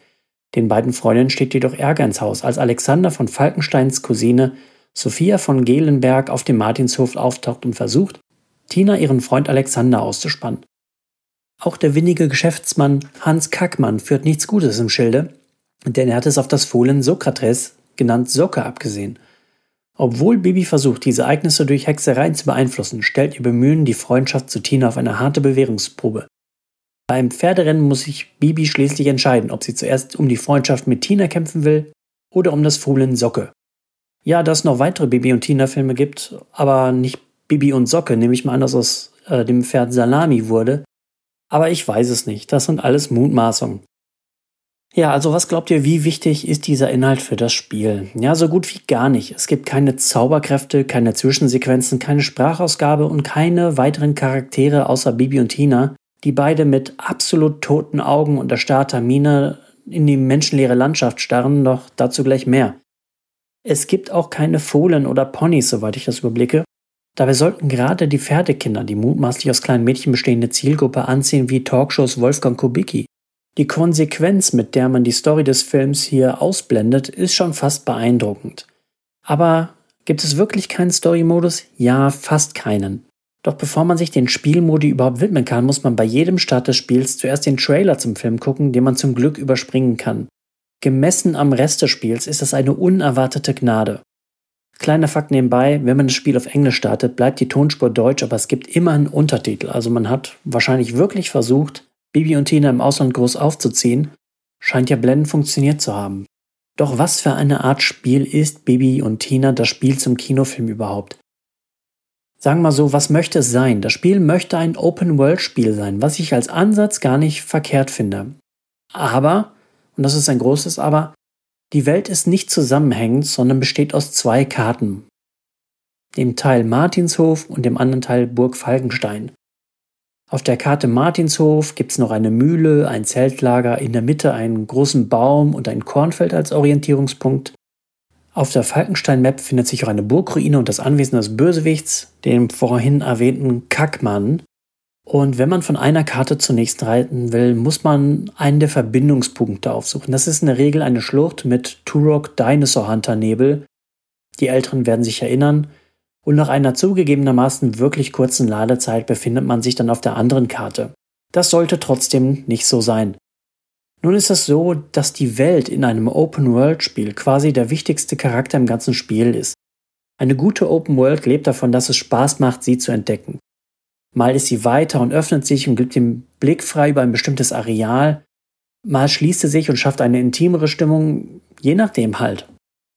Den beiden Freundinnen steht jedoch Ärger ins Haus, als Alexander von Falkensteins Cousine Sophia von Gelenberg auf dem Martinshof auftaucht und versucht, Tina ihren Freund Alexander auszuspannen. Auch der winnige Geschäftsmann Hans Kackmann führt nichts Gutes im Schilde, denn er hat es auf das Fohlen Sokrates, genannt Socke, abgesehen. Obwohl Bibi versucht, diese Ereignisse durch Hexereien zu beeinflussen, stellt ihr Bemühen die Freundschaft zu Tina auf eine harte Bewährungsprobe. Beim Pferderennen muss sich Bibi schließlich entscheiden, ob sie zuerst um die Freundschaft mit Tina kämpfen will oder um das Fohlen Socke. Ja, dass es noch weitere Bibi und Tina-Filme gibt, aber nicht Bibi und Socke, nehme ich mal an, dass aus äh, dem Pferd Salami wurde. Aber ich weiß es nicht. Das sind alles Mutmaßungen. Ja, also was glaubt ihr, wie wichtig ist dieser Inhalt für das Spiel? Ja, so gut wie gar nicht. Es gibt keine Zauberkräfte, keine Zwischensequenzen, keine Sprachausgabe und keine weiteren Charaktere außer Bibi und Tina, die beide mit absolut toten Augen und erstarrter Miene in die menschenleere Landschaft starren, doch dazu gleich mehr. Es gibt auch keine Fohlen oder Ponys, soweit ich das überblicke. Dabei sollten gerade die Pferdekinder die mutmaßlich aus kleinen Mädchen bestehende Zielgruppe ansehen wie Talkshows Wolfgang Kubicki. Die Konsequenz, mit der man die Story des Films hier ausblendet, ist schon fast beeindruckend. Aber gibt es wirklich keinen Story-Modus? Ja, fast keinen. Doch bevor man sich den Spielmodi überhaupt widmen kann, muss man bei jedem Start des Spiels zuerst den Trailer zum Film gucken, den man zum Glück überspringen kann. Gemessen am Rest des Spiels ist das eine unerwartete Gnade. Kleiner Fakt nebenbei, wenn man das Spiel auf Englisch startet, bleibt die Tonspur deutsch, aber es gibt immer einen Untertitel. Also man hat wahrscheinlich wirklich versucht, Bibi und Tina im Ausland groß aufzuziehen. Scheint ja blendend funktioniert zu haben. Doch was für eine Art Spiel ist Bibi und Tina das Spiel zum Kinofilm überhaupt? Sagen wir mal so, was möchte es sein? Das Spiel möchte ein Open-World-Spiel sein, was ich als Ansatz gar nicht verkehrt finde. Aber, und das ist ein großes Aber, die Welt ist nicht zusammenhängend, sondern besteht aus zwei Karten. Dem Teil Martinshof und dem anderen Teil Burg Falkenstein. Auf der Karte Martinshof gibt es noch eine Mühle, ein Zeltlager, in der Mitte einen großen Baum und ein Kornfeld als Orientierungspunkt. Auf der Falkenstein-Map findet sich auch eine Burgruine und das Anwesen des Bösewichts, dem vorhin erwähnten Kackmann. Und wenn man von einer Karte zur nächsten reiten will, muss man einen der Verbindungspunkte aufsuchen. Das ist in der Regel eine Schlucht mit Turok Dinosaur Hunter Nebel. Die Älteren werden sich erinnern. Und nach einer zugegebenermaßen wirklich kurzen Ladezeit befindet man sich dann auf der anderen Karte. Das sollte trotzdem nicht so sein. Nun ist es so, dass die Welt in einem Open-World-Spiel quasi der wichtigste Charakter im ganzen Spiel ist. Eine gute Open World lebt davon, dass es Spaß macht, sie zu entdecken. Mal ist sie weiter und öffnet sich und gibt den Blick frei über ein bestimmtes Areal, mal schließt sie sich und schafft eine intimere Stimmung, je nachdem halt.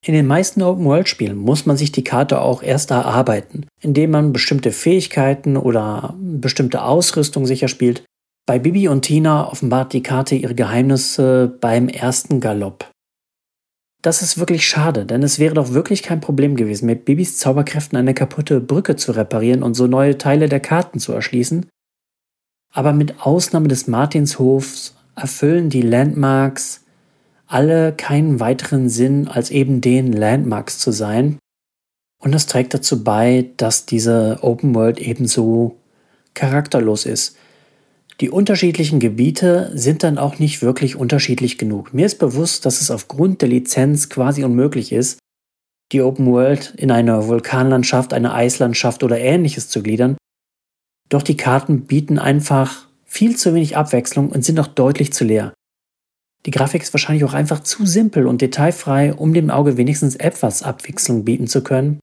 In den meisten Open-World-Spielen muss man sich die Karte auch erst erarbeiten, indem man bestimmte Fähigkeiten oder bestimmte Ausrüstung sicher spielt, bei Bibi und Tina offenbart die Karte ihre Geheimnisse beim ersten Galopp. Das ist wirklich schade, denn es wäre doch wirklich kein Problem gewesen, mit Bibis Zauberkräften eine kaputte Brücke zu reparieren und so neue Teile der Karten zu erschließen. Aber mit Ausnahme des Martinshofs erfüllen die Landmarks alle keinen weiteren Sinn, als eben den Landmarks zu sein. Und das trägt dazu bei, dass diese Open World ebenso charakterlos ist. Die unterschiedlichen Gebiete sind dann auch nicht wirklich unterschiedlich genug. Mir ist bewusst, dass es aufgrund der Lizenz quasi unmöglich ist, die Open World in eine Vulkanlandschaft, eine Eislandschaft oder ähnliches zu gliedern. Doch die Karten bieten einfach viel zu wenig Abwechslung und sind auch deutlich zu leer. Die Grafik ist wahrscheinlich auch einfach zu simpel und detailfrei, um dem Auge wenigstens etwas Abwechslung bieten zu können.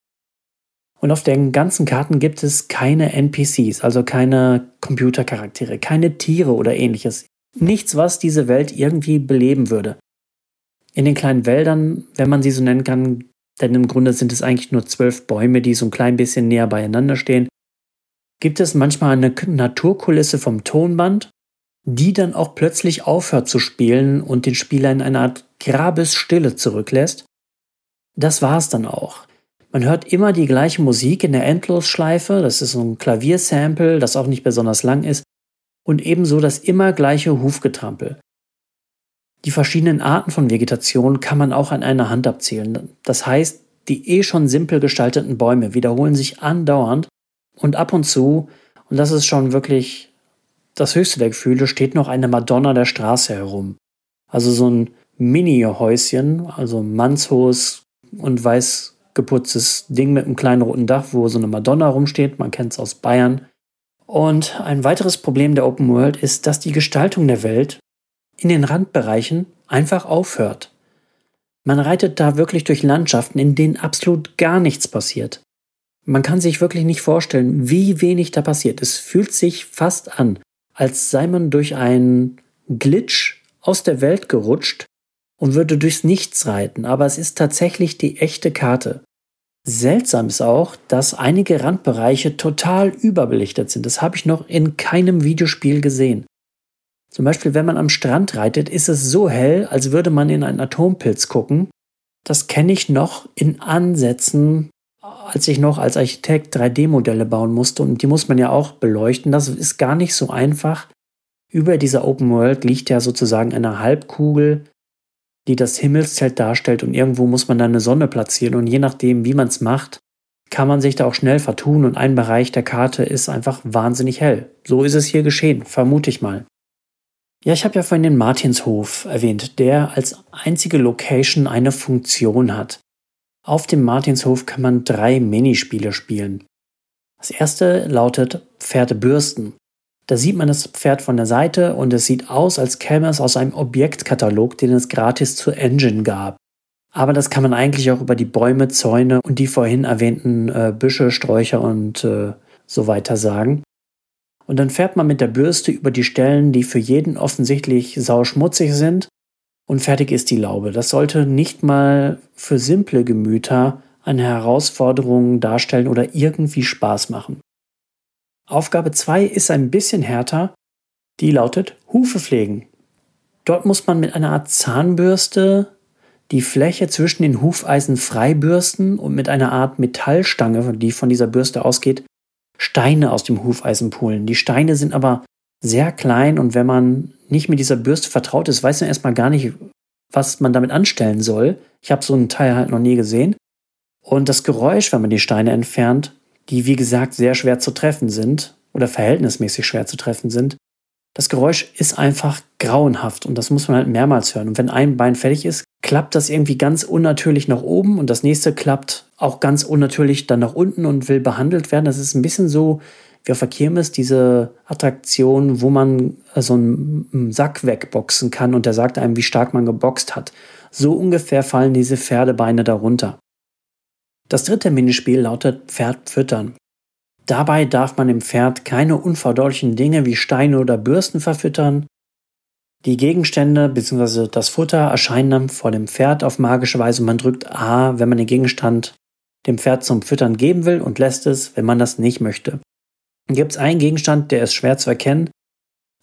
Und auf den ganzen Karten gibt es keine NPCs, also keine Computercharaktere, keine Tiere oder ähnliches. Nichts, was diese Welt irgendwie beleben würde. In den kleinen Wäldern, wenn man sie so nennen kann, denn im Grunde sind es eigentlich nur zwölf Bäume, die so ein klein bisschen näher beieinander stehen, gibt es manchmal eine Naturkulisse vom Tonband, die dann auch plötzlich aufhört zu spielen und den Spieler in eine Art Grabesstille zurücklässt. Das war's dann auch. Man hört immer die gleiche Musik in der Endlosschleife, das ist so ein Klaviersample, das auch nicht besonders lang ist, und ebenso das immer gleiche Hufgetrampel. Die verschiedenen Arten von Vegetation kann man auch an einer Hand abzählen. Das heißt, die eh schon simpel gestalteten Bäume wiederholen sich andauernd und ab und zu, und das ist schon wirklich das höchste der Gefühle, steht noch eine Madonna der Straße herum. Also so ein Mini-Häuschen, also mannshohes und weiß geputztes Ding mit einem kleinen roten Dach, wo so eine Madonna rumsteht. Man kennt es aus Bayern. Und ein weiteres Problem der Open World ist, dass die Gestaltung der Welt in den Randbereichen einfach aufhört. Man reitet da wirklich durch Landschaften, in denen absolut gar nichts passiert. Man kann sich wirklich nicht vorstellen, wie wenig da passiert. Es fühlt sich fast an, als sei man durch einen Glitch aus der Welt gerutscht und würde durchs Nichts reiten, aber es ist tatsächlich die echte Karte. Seltsam ist auch, dass einige Randbereiche total überbelichtet sind. Das habe ich noch in keinem Videospiel gesehen. Zum Beispiel, wenn man am Strand reitet, ist es so hell, als würde man in einen Atompilz gucken. Das kenne ich noch in Ansätzen als ich noch als Architekt 3D-Modelle bauen musste und die muss man ja auch beleuchten. Das ist gar nicht so einfach. Über dieser Open World liegt ja sozusagen eine Halbkugel, die das Himmelszelt darstellt und irgendwo muss man dann eine Sonne platzieren und je nachdem, wie man es macht, kann man sich da auch schnell vertun und ein Bereich der Karte ist einfach wahnsinnig hell. So ist es hier geschehen, vermute ich mal. Ja, ich habe ja vorhin den Martinshof erwähnt, der als einzige Location eine Funktion hat. Auf dem Martinshof kann man drei Minispiele spielen. Das erste lautet Pferde bürsten. Da sieht man das Pferd von der Seite und es sieht aus, als käme es aus einem Objektkatalog, den es gratis zur Engine gab. Aber das kann man eigentlich auch über die Bäume, Zäune und die vorhin erwähnten äh, Büsche, Sträucher und äh, so weiter sagen. Und dann fährt man mit der Bürste über die Stellen, die für jeden offensichtlich sauschmutzig sind und fertig ist die Laube. Das sollte nicht mal für simple Gemüter eine Herausforderung darstellen oder irgendwie Spaß machen. Aufgabe 2 ist ein bisschen härter. Die lautet Hufe pflegen. Dort muss man mit einer Art Zahnbürste die Fläche zwischen den Hufeisen freibürsten und mit einer Art Metallstange, die von dieser Bürste ausgeht, Steine aus dem Hufeisen pulen. Die Steine sind aber sehr klein und wenn man nicht mit dieser Bürste vertraut ist, weiß man erstmal gar nicht, was man damit anstellen soll. Ich habe so ein Teil halt noch nie gesehen. Und das Geräusch, wenn man die Steine entfernt, die wie gesagt sehr schwer zu treffen sind oder verhältnismäßig schwer zu treffen sind, das Geräusch ist einfach grauenhaft und das muss man halt mehrmals hören. Und wenn ein Bein fertig ist, klappt das irgendwie ganz unnatürlich nach oben und das nächste klappt auch ganz unnatürlich dann nach unten und will behandelt werden. Das ist ein bisschen so wie auf der Kirmes diese Attraktion, wo man äh, so einen Sack wegboxen kann und der sagt einem, wie stark man geboxt hat. So ungefähr fallen diese Pferdebeine darunter. Das dritte Minispiel lautet Pferd füttern. Dabei darf man dem Pferd keine unverdaulichen Dinge wie Steine oder Bürsten verfüttern. Die Gegenstände bzw. das Futter erscheinen dann vor dem Pferd auf magische Weise. Man drückt A, wenn man den Gegenstand dem Pferd zum Füttern geben will und lässt es, wenn man das nicht möchte gibt es einen Gegenstand, der ist schwer zu erkennen.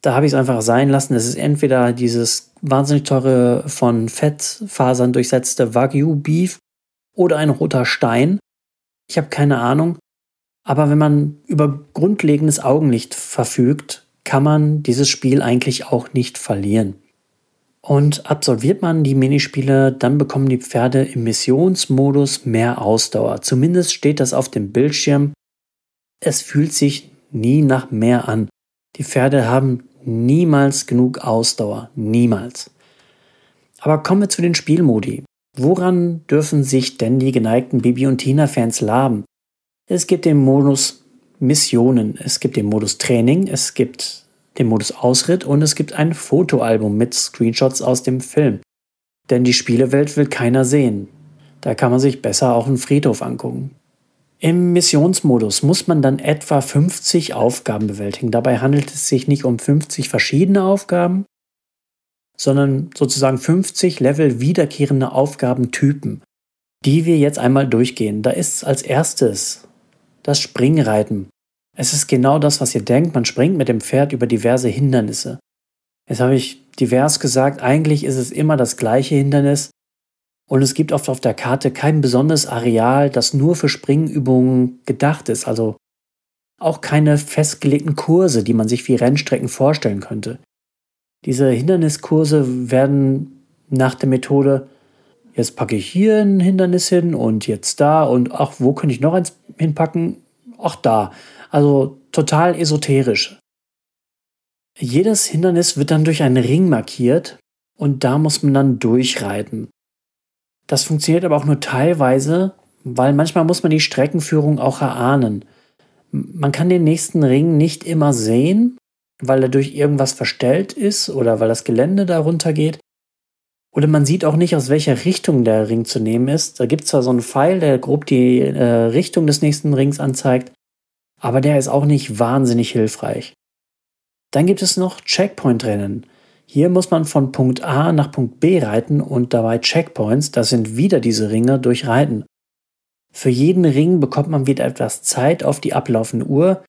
Da habe ich es einfach sein lassen. Es ist entweder dieses wahnsinnig teure, von Fettfasern durchsetzte Wagyu Beef oder ein roter Stein. Ich habe keine Ahnung. Aber wenn man über grundlegendes Augenlicht verfügt, kann man dieses Spiel eigentlich auch nicht verlieren. Und absolviert man die Minispiele, dann bekommen die Pferde im Missionsmodus mehr Ausdauer. Zumindest steht das auf dem Bildschirm. Es fühlt sich nie nach mehr an. Die Pferde haben niemals genug Ausdauer. Niemals. Aber kommen wir zu den Spielmodi. Woran dürfen sich denn die geneigten Bibi und Tina-Fans laben? Es gibt den Modus Missionen, es gibt den Modus Training, es gibt den Modus Ausritt und es gibt ein Fotoalbum mit Screenshots aus dem Film. Denn die Spielewelt will keiner sehen. Da kann man sich besser auch einen Friedhof angucken. Im Missionsmodus muss man dann etwa 50 Aufgaben bewältigen. Dabei handelt es sich nicht um 50 verschiedene Aufgaben, sondern sozusagen 50 Level wiederkehrende Aufgabentypen. die wir jetzt einmal durchgehen. Da ist als erstes das Springreiten. Es ist genau das, was ihr denkt. Man springt mit dem Pferd über diverse Hindernisse. Jetzt habe ich divers gesagt, eigentlich ist es immer das gleiche Hindernis und es gibt oft auf der Karte kein besonderes Areal, das nur für Springübungen gedacht ist. Also auch keine festgelegten Kurse, die man sich wie Rennstrecken vorstellen könnte. Diese Hinderniskurse werden nach der Methode, jetzt packe ich hier ein Hindernis hin und jetzt da und ach, wo könnte ich noch eins hinpacken? Ach, da. Also total esoterisch. Jedes Hindernis wird dann durch einen Ring markiert und da muss man dann durchreiten. Das funktioniert aber auch nur teilweise, weil manchmal muss man die Streckenführung auch erahnen. Man kann den nächsten Ring nicht immer sehen, weil er durch irgendwas verstellt ist oder weil das Gelände darunter geht. Oder man sieht auch nicht, aus welcher Richtung der Ring zu nehmen ist. Da gibt es zwar so einen Pfeil, der grob die äh, Richtung des nächsten Rings anzeigt, aber der ist auch nicht wahnsinnig hilfreich. Dann gibt es noch Checkpoint-Rennen. Hier muss man von Punkt A nach Punkt B reiten und dabei Checkpoints, das sind wieder diese Ringe, durchreiten. Für jeden Ring bekommt man wieder etwas Zeit auf die ablaufende Uhr.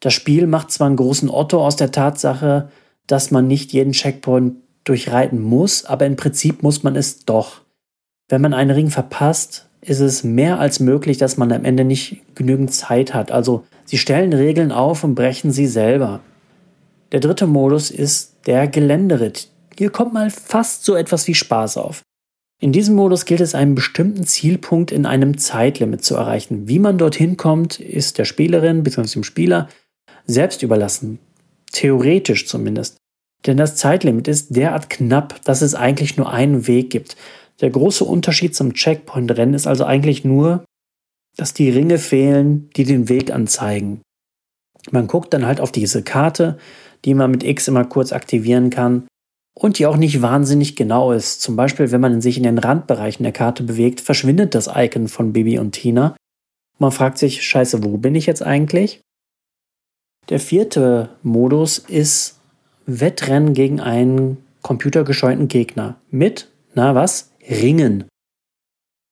Das Spiel macht zwar einen großen Otto aus der Tatsache, dass man nicht jeden Checkpoint durchreiten muss, aber im Prinzip muss man es doch. Wenn man einen Ring verpasst, ist es mehr als möglich, dass man am Ende nicht genügend Zeit hat. Also sie stellen Regeln auf und brechen sie selber. Der dritte Modus ist der Geländeritt. Hier kommt mal fast so etwas wie Spaß auf. In diesem Modus gilt es, einen bestimmten Zielpunkt in einem Zeitlimit zu erreichen. Wie man dorthin kommt, ist der Spielerin bzw. dem Spieler selbst überlassen. Theoretisch zumindest. Denn das Zeitlimit ist derart knapp, dass es eigentlich nur einen Weg gibt. Der große Unterschied zum Checkpoint-Rennen ist also eigentlich nur, dass die Ringe fehlen, die den Weg anzeigen. Man guckt dann halt auf diese Karte, die man mit X immer kurz aktivieren kann und die auch nicht wahnsinnig genau ist. Zum Beispiel, wenn man sich in den Randbereichen der Karte bewegt, verschwindet das Icon von Bibi und Tina. Man fragt sich, scheiße, wo bin ich jetzt eigentlich? Der vierte Modus ist Wettrennen gegen einen computergescheuten Gegner mit, na was, Ringen.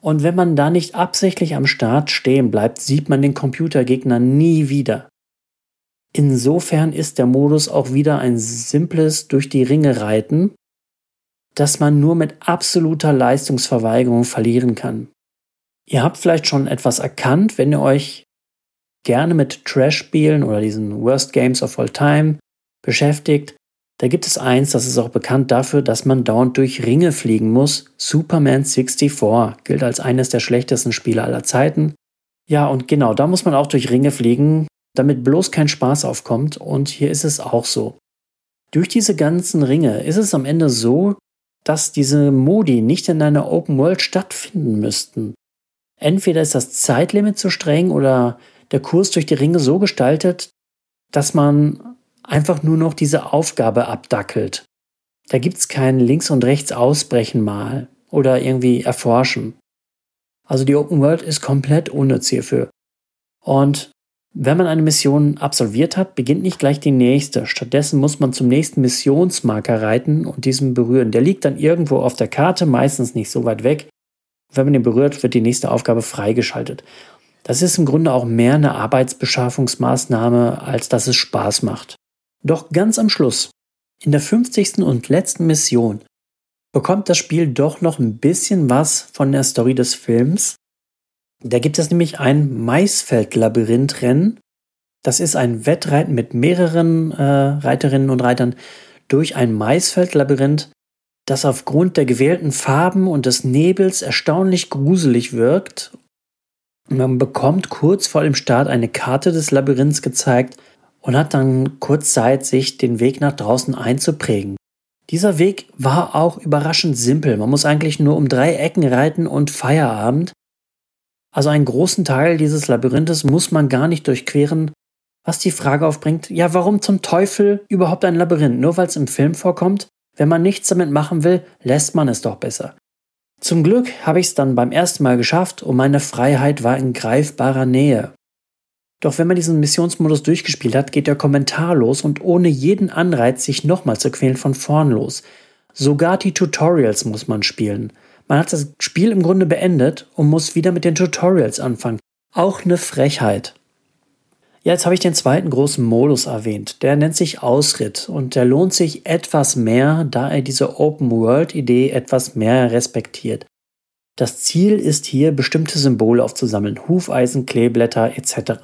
Und wenn man da nicht absichtlich am Start stehen bleibt, sieht man den Computergegner nie wieder. Insofern ist der Modus auch wieder ein simples durch die Ringe reiten, das man nur mit absoluter Leistungsverweigerung verlieren kann. Ihr habt vielleicht schon etwas erkannt, wenn ihr euch gerne mit Trash-Spielen oder diesen Worst Games of All Time beschäftigt. Da gibt es eins, das ist auch bekannt dafür, dass man dauernd durch Ringe fliegen muss. Superman 64 gilt als eines der schlechtesten Spiele aller Zeiten. Ja, und genau, da muss man auch durch Ringe fliegen damit bloß kein Spaß aufkommt. Und hier ist es auch so. Durch diese ganzen Ringe ist es am Ende so, dass diese Modi nicht in einer Open World stattfinden müssten. Entweder ist das Zeitlimit zu streng oder der Kurs durch die Ringe so gestaltet, dass man einfach nur noch diese Aufgabe abdackelt. Da gibt es kein links und rechts ausbrechen mal oder irgendwie erforschen. Also die Open World ist komplett unnütz hierfür. Und wenn man eine Mission absolviert hat, beginnt nicht gleich die nächste. Stattdessen muss man zum nächsten Missionsmarker reiten und diesen berühren. Der liegt dann irgendwo auf der Karte, meistens nicht so weit weg. Wenn man den berührt, wird die nächste Aufgabe freigeschaltet. Das ist im Grunde auch mehr eine Arbeitsbeschaffungsmaßnahme, als dass es Spaß macht. Doch ganz am Schluss, in der 50. und letzten Mission, bekommt das Spiel doch noch ein bisschen was von der Story des Films, da gibt es nämlich ein Maisfeld-Labyrinth-Rennen. Das ist ein Wettreiten mit mehreren äh, Reiterinnen und Reitern durch ein Maisfeld-Labyrinth, das aufgrund der gewählten Farben und des Nebels erstaunlich gruselig wirkt. Man bekommt kurz vor dem Start eine Karte des Labyrinths gezeigt und hat dann kurz Zeit, sich den Weg nach draußen einzuprägen. Dieser Weg war auch überraschend simpel. Man muss eigentlich nur um drei Ecken reiten und Feierabend. Also einen großen Teil dieses Labyrinthes muss man gar nicht durchqueren, was die Frage aufbringt, ja, warum zum Teufel überhaupt ein Labyrinth? Nur weil es im Film vorkommt? Wenn man nichts damit machen will, lässt man es doch besser. Zum Glück habe ich es dann beim ersten Mal geschafft und meine Freiheit war in greifbarer Nähe. Doch wenn man diesen Missionsmodus durchgespielt hat, geht der Kommentar los und ohne jeden Anreiz, sich nochmal zu quälen, von vorn los. Sogar die Tutorials muss man spielen. Man hat das Spiel im Grunde beendet und muss wieder mit den Tutorials anfangen. Auch eine Frechheit. Ja, jetzt habe ich den zweiten großen Modus erwähnt. Der nennt sich Ausritt und der lohnt sich etwas mehr, da er diese Open-World-Idee etwas mehr respektiert. Das Ziel ist hier, bestimmte Symbole aufzusammeln, Hufeisen, Kleeblätter etc.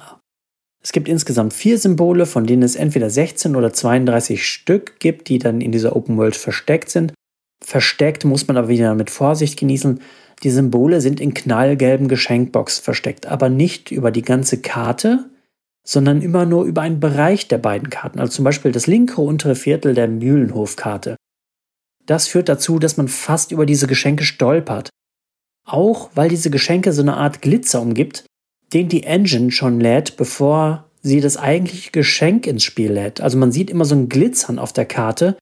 Es gibt insgesamt vier Symbole, von denen es entweder 16 oder 32 Stück gibt, die dann in dieser Open World versteckt sind. Versteckt muss man aber wieder mit Vorsicht genießen. Die Symbole sind in knallgelben Geschenkbox versteckt, aber nicht über die ganze Karte, sondern immer nur über einen Bereich der beiden Karten, also zum Beispiel das linke untere Viertel der Mühlenhofkarte. Das führt dazu, dass man fast über diese Geschenke stolpert. Auch weil diese Geschenke so eine Art Glitzer umgibt, den die Engine schon lädt, bevor sie das eigentliche Geschenk ins Spiel lädt. Also man sieht immer so ein Glitzern auf der Karte.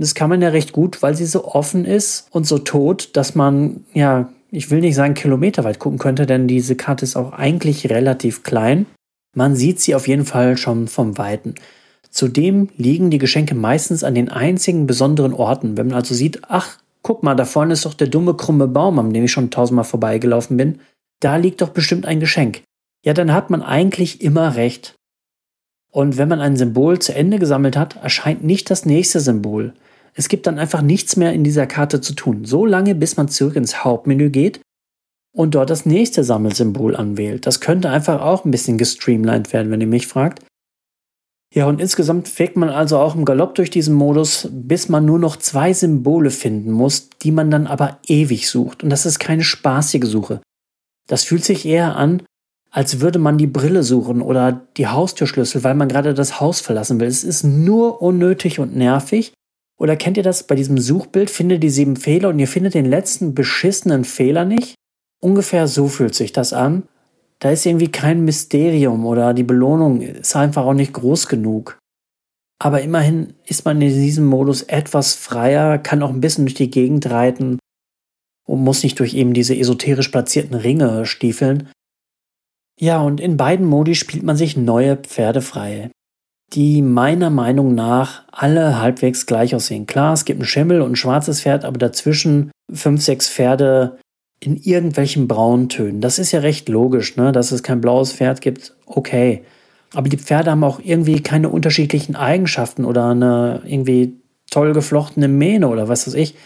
Das kann man ja recht gut, weil sie so offen ist und so tot, dass man, ja, ich will nicht sagen kilometerweit gucken könnte, denn diese Karte ist auch eigentlich relativ klein. Man sieht sie auf jeden Fall schon vom Weiten. Zudem liegen die Geschenke meistens an den einzigen besonderen Orten. Wenn man also sieht, ach, guck mal, da vorne ist doch der dumme krumme Baum, an dem ich schon tausendmal vorbeigelaufen bin. Da liegt doch bestimmt ein Geschenk. Ja, dann hat man eigentlich immer recht. Und wenn man ein Symbol zu Ende gesammelt hat, erscheint nicht das nächste Symbol. Es gibt dann einfach nichts mehr in dieser Karte zu tun, so lange bis man zurück ins Hauptmenü geht und dort das nächste Sammelsymbol anwählt. Das könnte einfach auch ein bisschen gestreamlined werden, wenn ihr mich fragt. Ja, und insgesamt fegt man also auch im Galopp durch diesen Modus, bis man nur noch zwei Symbole finden muss, die man dann aber ewig sucht. Und das ist keine spaßige Suche. Das fühlt sich eher an, als würde man die Brille suchen oder die Haustürschlüssel, weil man gerade das Haus verlassen will. Es ist nur unnötig und nervig. Oder kennt ihr das bei diesem Suchbild? Findet die sieben Fehler und ihr findet den letzten beschissenen Fehler nicht? Ungefähr so fühlt sich das an. Da ist irgendwie kein Mysterium oder die Belohnung ist einfach auch nicht groß genug. Aber immerhin ist man in diesem Modus etwas freier, kann auch ein bisschen durch die Gegend reiten und muss nicht durch eben diese esoterisch platzierten Ringe stiefeln. Ja, und in beiden Modi spielt man sich neue Pferde frei, die meiner Meinung nach alle halbwegs gleich aussehen. Klar, es gibt einen Schimmel und ein schwarzes Pferd, aber dazwischen fünf, sechs Pferde, in irgendwelchen Brauntönen. Das ist ja recht logisch, ne? dass es kein blaues Pferd gibt. Okay. Aber die Pferde haben auch irgendwie keine unterschiedlichen Eigenschaften oder eine irgendwie toll geflochtene Mähne oder was weiß ich.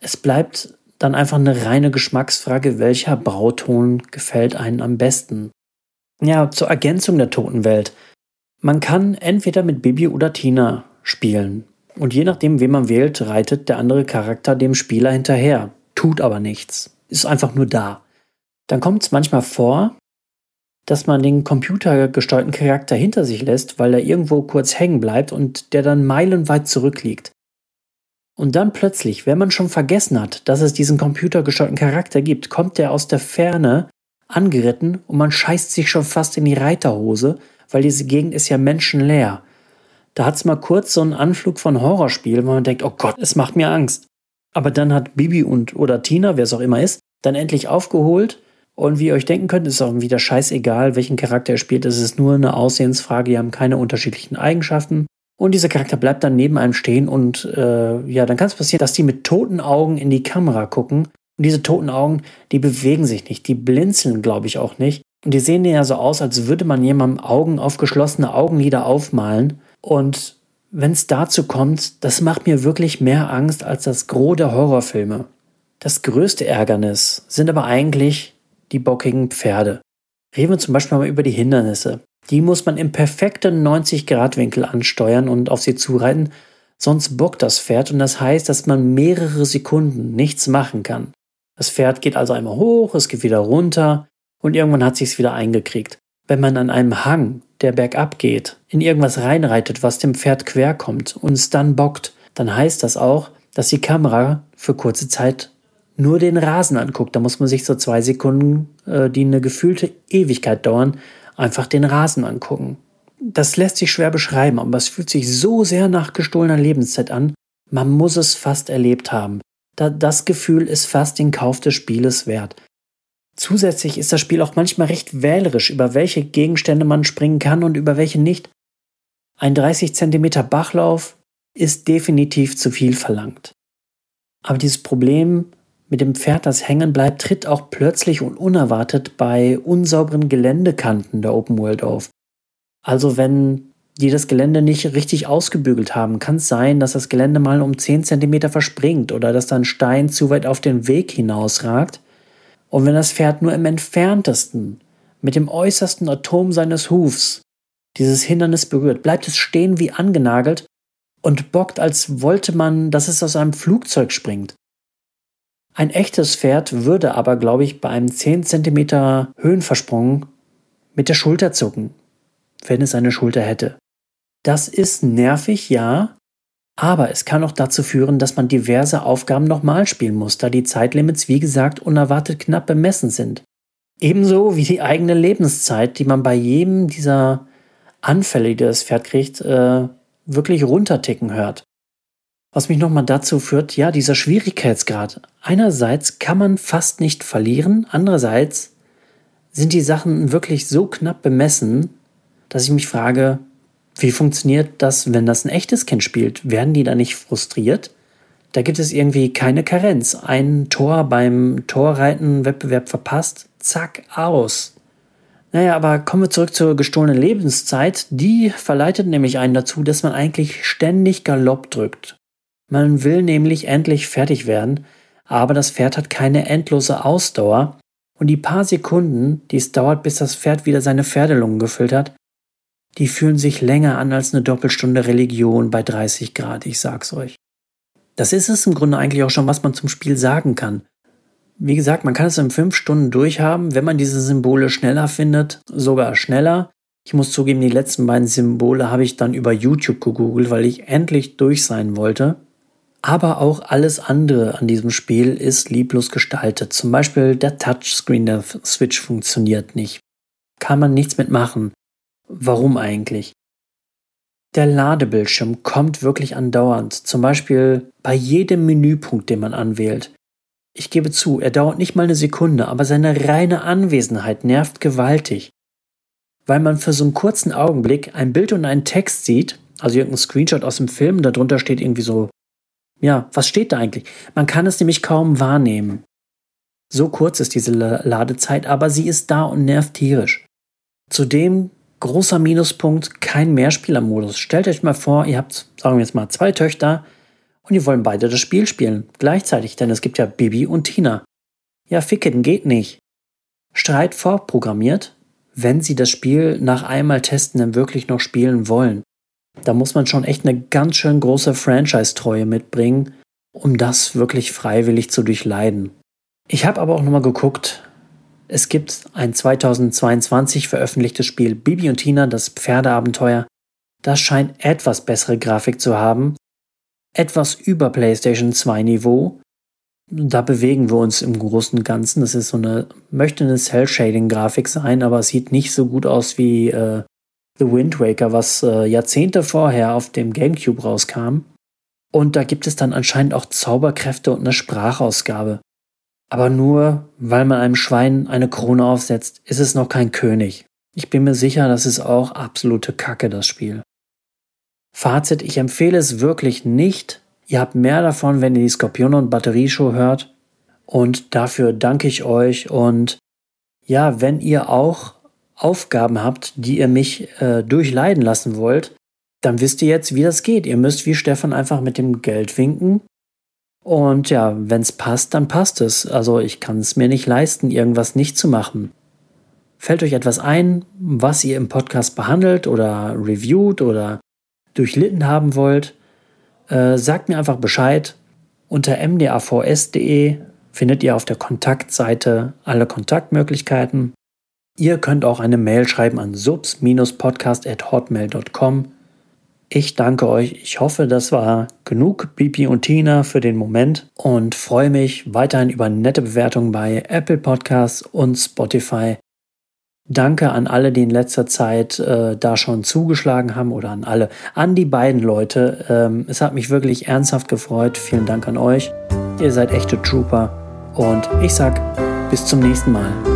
Es bleibt dann einfach eine reine Geschmacksfrage, welcher Brauton gefällt einem am besten. Ja, zur Ergänzung der Totenwelt. Man kann entweder mit Bibi oder Tina spielen. Und je nachdem, wen man wählt, reitet der andere Charakter dem Spieler hinterher, tut aber nichts ist einfach nur da. Dann kommt es manchmal vor, dass man den computergesteuerten Charakter hinter sich lässt, weil er irgendwo kurz hängen bleibt und der dann meilenweit zurückliegt. Und dann plötzlich, wenn man schon vergessen hat, dass es diesen computergesteuerten Charakter gibt, kommt der aus der Ferne angeritten und man scheißt sich schon fast in die Reiterhose, weil diese Gegend ist ja menschenleer. Da hat es mal kurz so einen Anflug von Horrorspiel, wo man denkt, oh Gott, es macht mir Angst. Aber dann hat Bibi und oder Tina, wer es auch immer ist, dann endlich aufgeholt. Und wie ihr euch denken könnt, ist auch wieder scheißegal, welchen Charakter er spielt. Es ist nur eine Aussehensfrage. Die haben keine unterschiedlichen Eigenschaften. Und dieser Charakter bleibt dann neben einem stehen und äh, ja, dann kann es passieren, dass die mit toten Augen in die Kamera gucken. Und diese toten Augen, die bewegen sich nicht, die blinzeln, glaube ich, auch nicht. Und die sehen ja so aus, als würde man jemandem Augen auf geschlossene Augenlider aufmalen. Und wenn es dazu kommt, das macht mir wirklich mehr Angst als das Gros der Horrorfilme. Das größte Ärgernis sind aber eigentlich die bockigen Pferde. Reden wir zum Beispiel mal über die Hindernisse. Die muss man im perfekten 90-Grad-Winkel ansteuern und auf sie zureiten, sonst bockt das Pferd und das heißt, dass man mehrere Sekunden nichts machen kann. Das Pferd geht also einmal hoch, es geht wieder runter und irgendwann hat sich's wieder eingekriegt. Wenn man an einem Hang der bergab geht, in irgendwas reinreitet, was dem Pferd quer kommt und es dann bockt, dann heißt das auch, dass die Kamera für kurze Zeit nur den Rasen anguckt. Da muss man sich so zwei Sekunden, äh, die eine gefühlte Ewigkeit dauern, einfach den Rasen angucken. Das lässt sich schwer beschreiben, aber es fühlt sich so sehr nach gestohlener Lebenszeit an, man muss es fast erlebt haben. Da, das Gefühl ist fast den Kauf des Spieles wert. Zusätzlich ist das Spiel auch manchmal recht wählerisch, über welche Gegenstände man springen kann und über welche nicht. Ein 30 cm Bachlauf ist definitiv zu viel verlangt. Aber dieses Problem mit dem Pferd, das hängen bleibt, tritt auch plötzlich und unerwartet bei unsauberen Geländekanten der Open World auf. Also wenn die das Gelände nicht richtig ausgebügelt haben, kann es sein, dass das Gelände mal um 10 cm verspringt oder dass da ein Stein zu weit auf den Weg hinausragt. Und wenn das Pferd nur im entferntesten, mit dem äußersten Atom seines Hufs, dieses Hindernis berührt, bleibt es stehen wie angenagelt und bockt, als wollte man, dass es aus einem Flugzeug springt. Ein echtes Pferd würde aber, glaube ich, bei einem 10 cm Höhenversprung mit der Schulter zucken, wenn es eine Schulter hätte. Das ist nervig, ja, aber es kann auch dazu führen, dass man diverse Aufgaben nochmal spielen muss, da die Zeitlimits, wie gesagt, unerwartet knapp bemessen sind. Ebenso wie die eigene Lebenszeit, die man bei jedem dieser Anfälle, die das Pferd kriegt, äh, wirklich runterticken hört. Was mich nochmal dazu führt, ja, dieser Schwierigkeitsgrad. Einerseits kann man fast nicht verlieren, andererseits sind die Sachen wirklich so knapp bemessen, dass ich mich frage, wie funktioniert das, wenn das ein echtes Kind spielt? Werden die da nicht frustriert? Da gibt es irgendwie keine Karenz. Ein Tor beim Torreiten-Wettbewerb verpasst, zack, aus. Naja, aber kommen wir zurück zur gestohlenen Lebenszeit. Die verleitet nämlich einen dazu, dass man eigentlich ständig Galopp drückt. Man will nämlich endlich fertig werden, aber das Pferd hat keine endlose Ausdauer und die paar Sekunden, die es dauert, bis das Pferd wieder seine Pferdelungen gefüllt hat, die fühlen sich länger an als eine Doppelstunde Religion bei 30 Grad, ich sag's euch. Das ist es im Grunde eigentlich auch schon, was man zum Spiel sagen kann. Wie gesagt, man kann es in fünf Stunden durchhaben, wenn man diese Symbole schneller findet, sogar schneller. Ich muss zugeben, die letzten beiden Symbole habe ich dann über YouTube gegoogelt, weil ich endlich durch sein wollte. Aber auch alles andere an diesem Spiel ist lieblos gestaltet. Zum Beispiel der Touchscreen der Switch funktioniert nicht. Kann man nichts mitmachen. Warum eigentlich? Der Ladebildschirm kommt wirklich andauernd, zum Beispiel bei jedem Menüpunkt, den man anwählt. Ich gebe zu, er dauert nicht mal eine Sekunde, aber seine reine Anwesenheit nervt gewaltig. Weil man für so einen kurzen Augenblick ein Bild und einen Text sieht, also irgendein Screenshot aus dem Film, darunter steht irgendwie so ja, was steht da eigentlich? Man kann es nämlich kaum wahrnehmen. So kurz ist diese Ladezeit, aber sie ist da und nervt tierisch. Zudem großer Minuspunkt, kein Mehrspielermodus. Stellt euch mal vor, ihr habt, sagen wir jetzt mal, zwei Töchter und die wollen beide das Spiel spielen. Gleichzeitig, denn es gibt ja Bibi und Tina. Ja, ficken geht nicht. Streit vorprogrammiert, wenn sie das Spiel nach einmal testen dann wirklich noch spielen wollen. Da muss man schon echt eine ganz schön große Franchise-Treue mitbringen, um das wirklich freiwillig zu durchleiden. Ich habe aber auch nochmal geguckt, es gibt ein 2022 veröffentlichtes Spiel Bibi und Tina, das Pferdeabenteuer. Das scheint etwas bessere Grafik zu haben, etwas über PlayStation 2 Niveau. Da bewegen wir uns im Großen und Ganzen. Das ist so eine, möchte eine Cell-Shading-Grafik sein, aber es sieht nicht so gut aus wie äh, The Wind Waker, was äh, Jahrzehnte vorher auf dem GameCube rauskam. Und da gibt es dann anscheinend auch Zauberkräfte und eine Sprachausgabe. Aber nur weil man einem Schwein eine Krone aufsetzt, ist es noch kein König. Ich bin mir sicher, das ist auch absolute Kacke, das Spiel. Fazit, ich empfehle es wirklich nicht. Ihr habt mehr davon, wenn ihr die Skorpion und Batterieshow hört. Und dafür danke ich euch. Und ja, wenn ihr auch Aufgaben habt, die ihr mich äh, durchleiden lassen wollt, dann wisst ihr jetzt, wie das geht. Ihr müsst wie Stefan einfach mit dem Geld winken. Und ja, wenn es passt, dann passt es. Also ich kann es mir nicht leisten, irgendwas nicht zu machen. Fällt euch etwas ein, was ihr im Podcast behandelt oder reviewt oder durchlitten haben wollt, äh, sagt mir einfach Bescheid. Unter mdavs.de findet ihr auf der Kontaktseite alle Kontaktmöglichkeiten. Ihr könnt auch eine Mail schreiben an subs-podcast.hotmail.com. Ich danke euch. Ich hoffe, das war genug Bibi und Tina für den Moment und freue mich weiterhin über nette Bewertungen bei Apple Podcasts und Spotify. Danke an alle, die in letzter Zeit äh, da schon zugeschlagen haben oder an alle, an die beiden Leute. Ähm, es hat mich wirklich ernsthaft gefreut. Vielen Dank an euch. Ihr seid echte Trooper und ich sag bis zum nächsten Mal.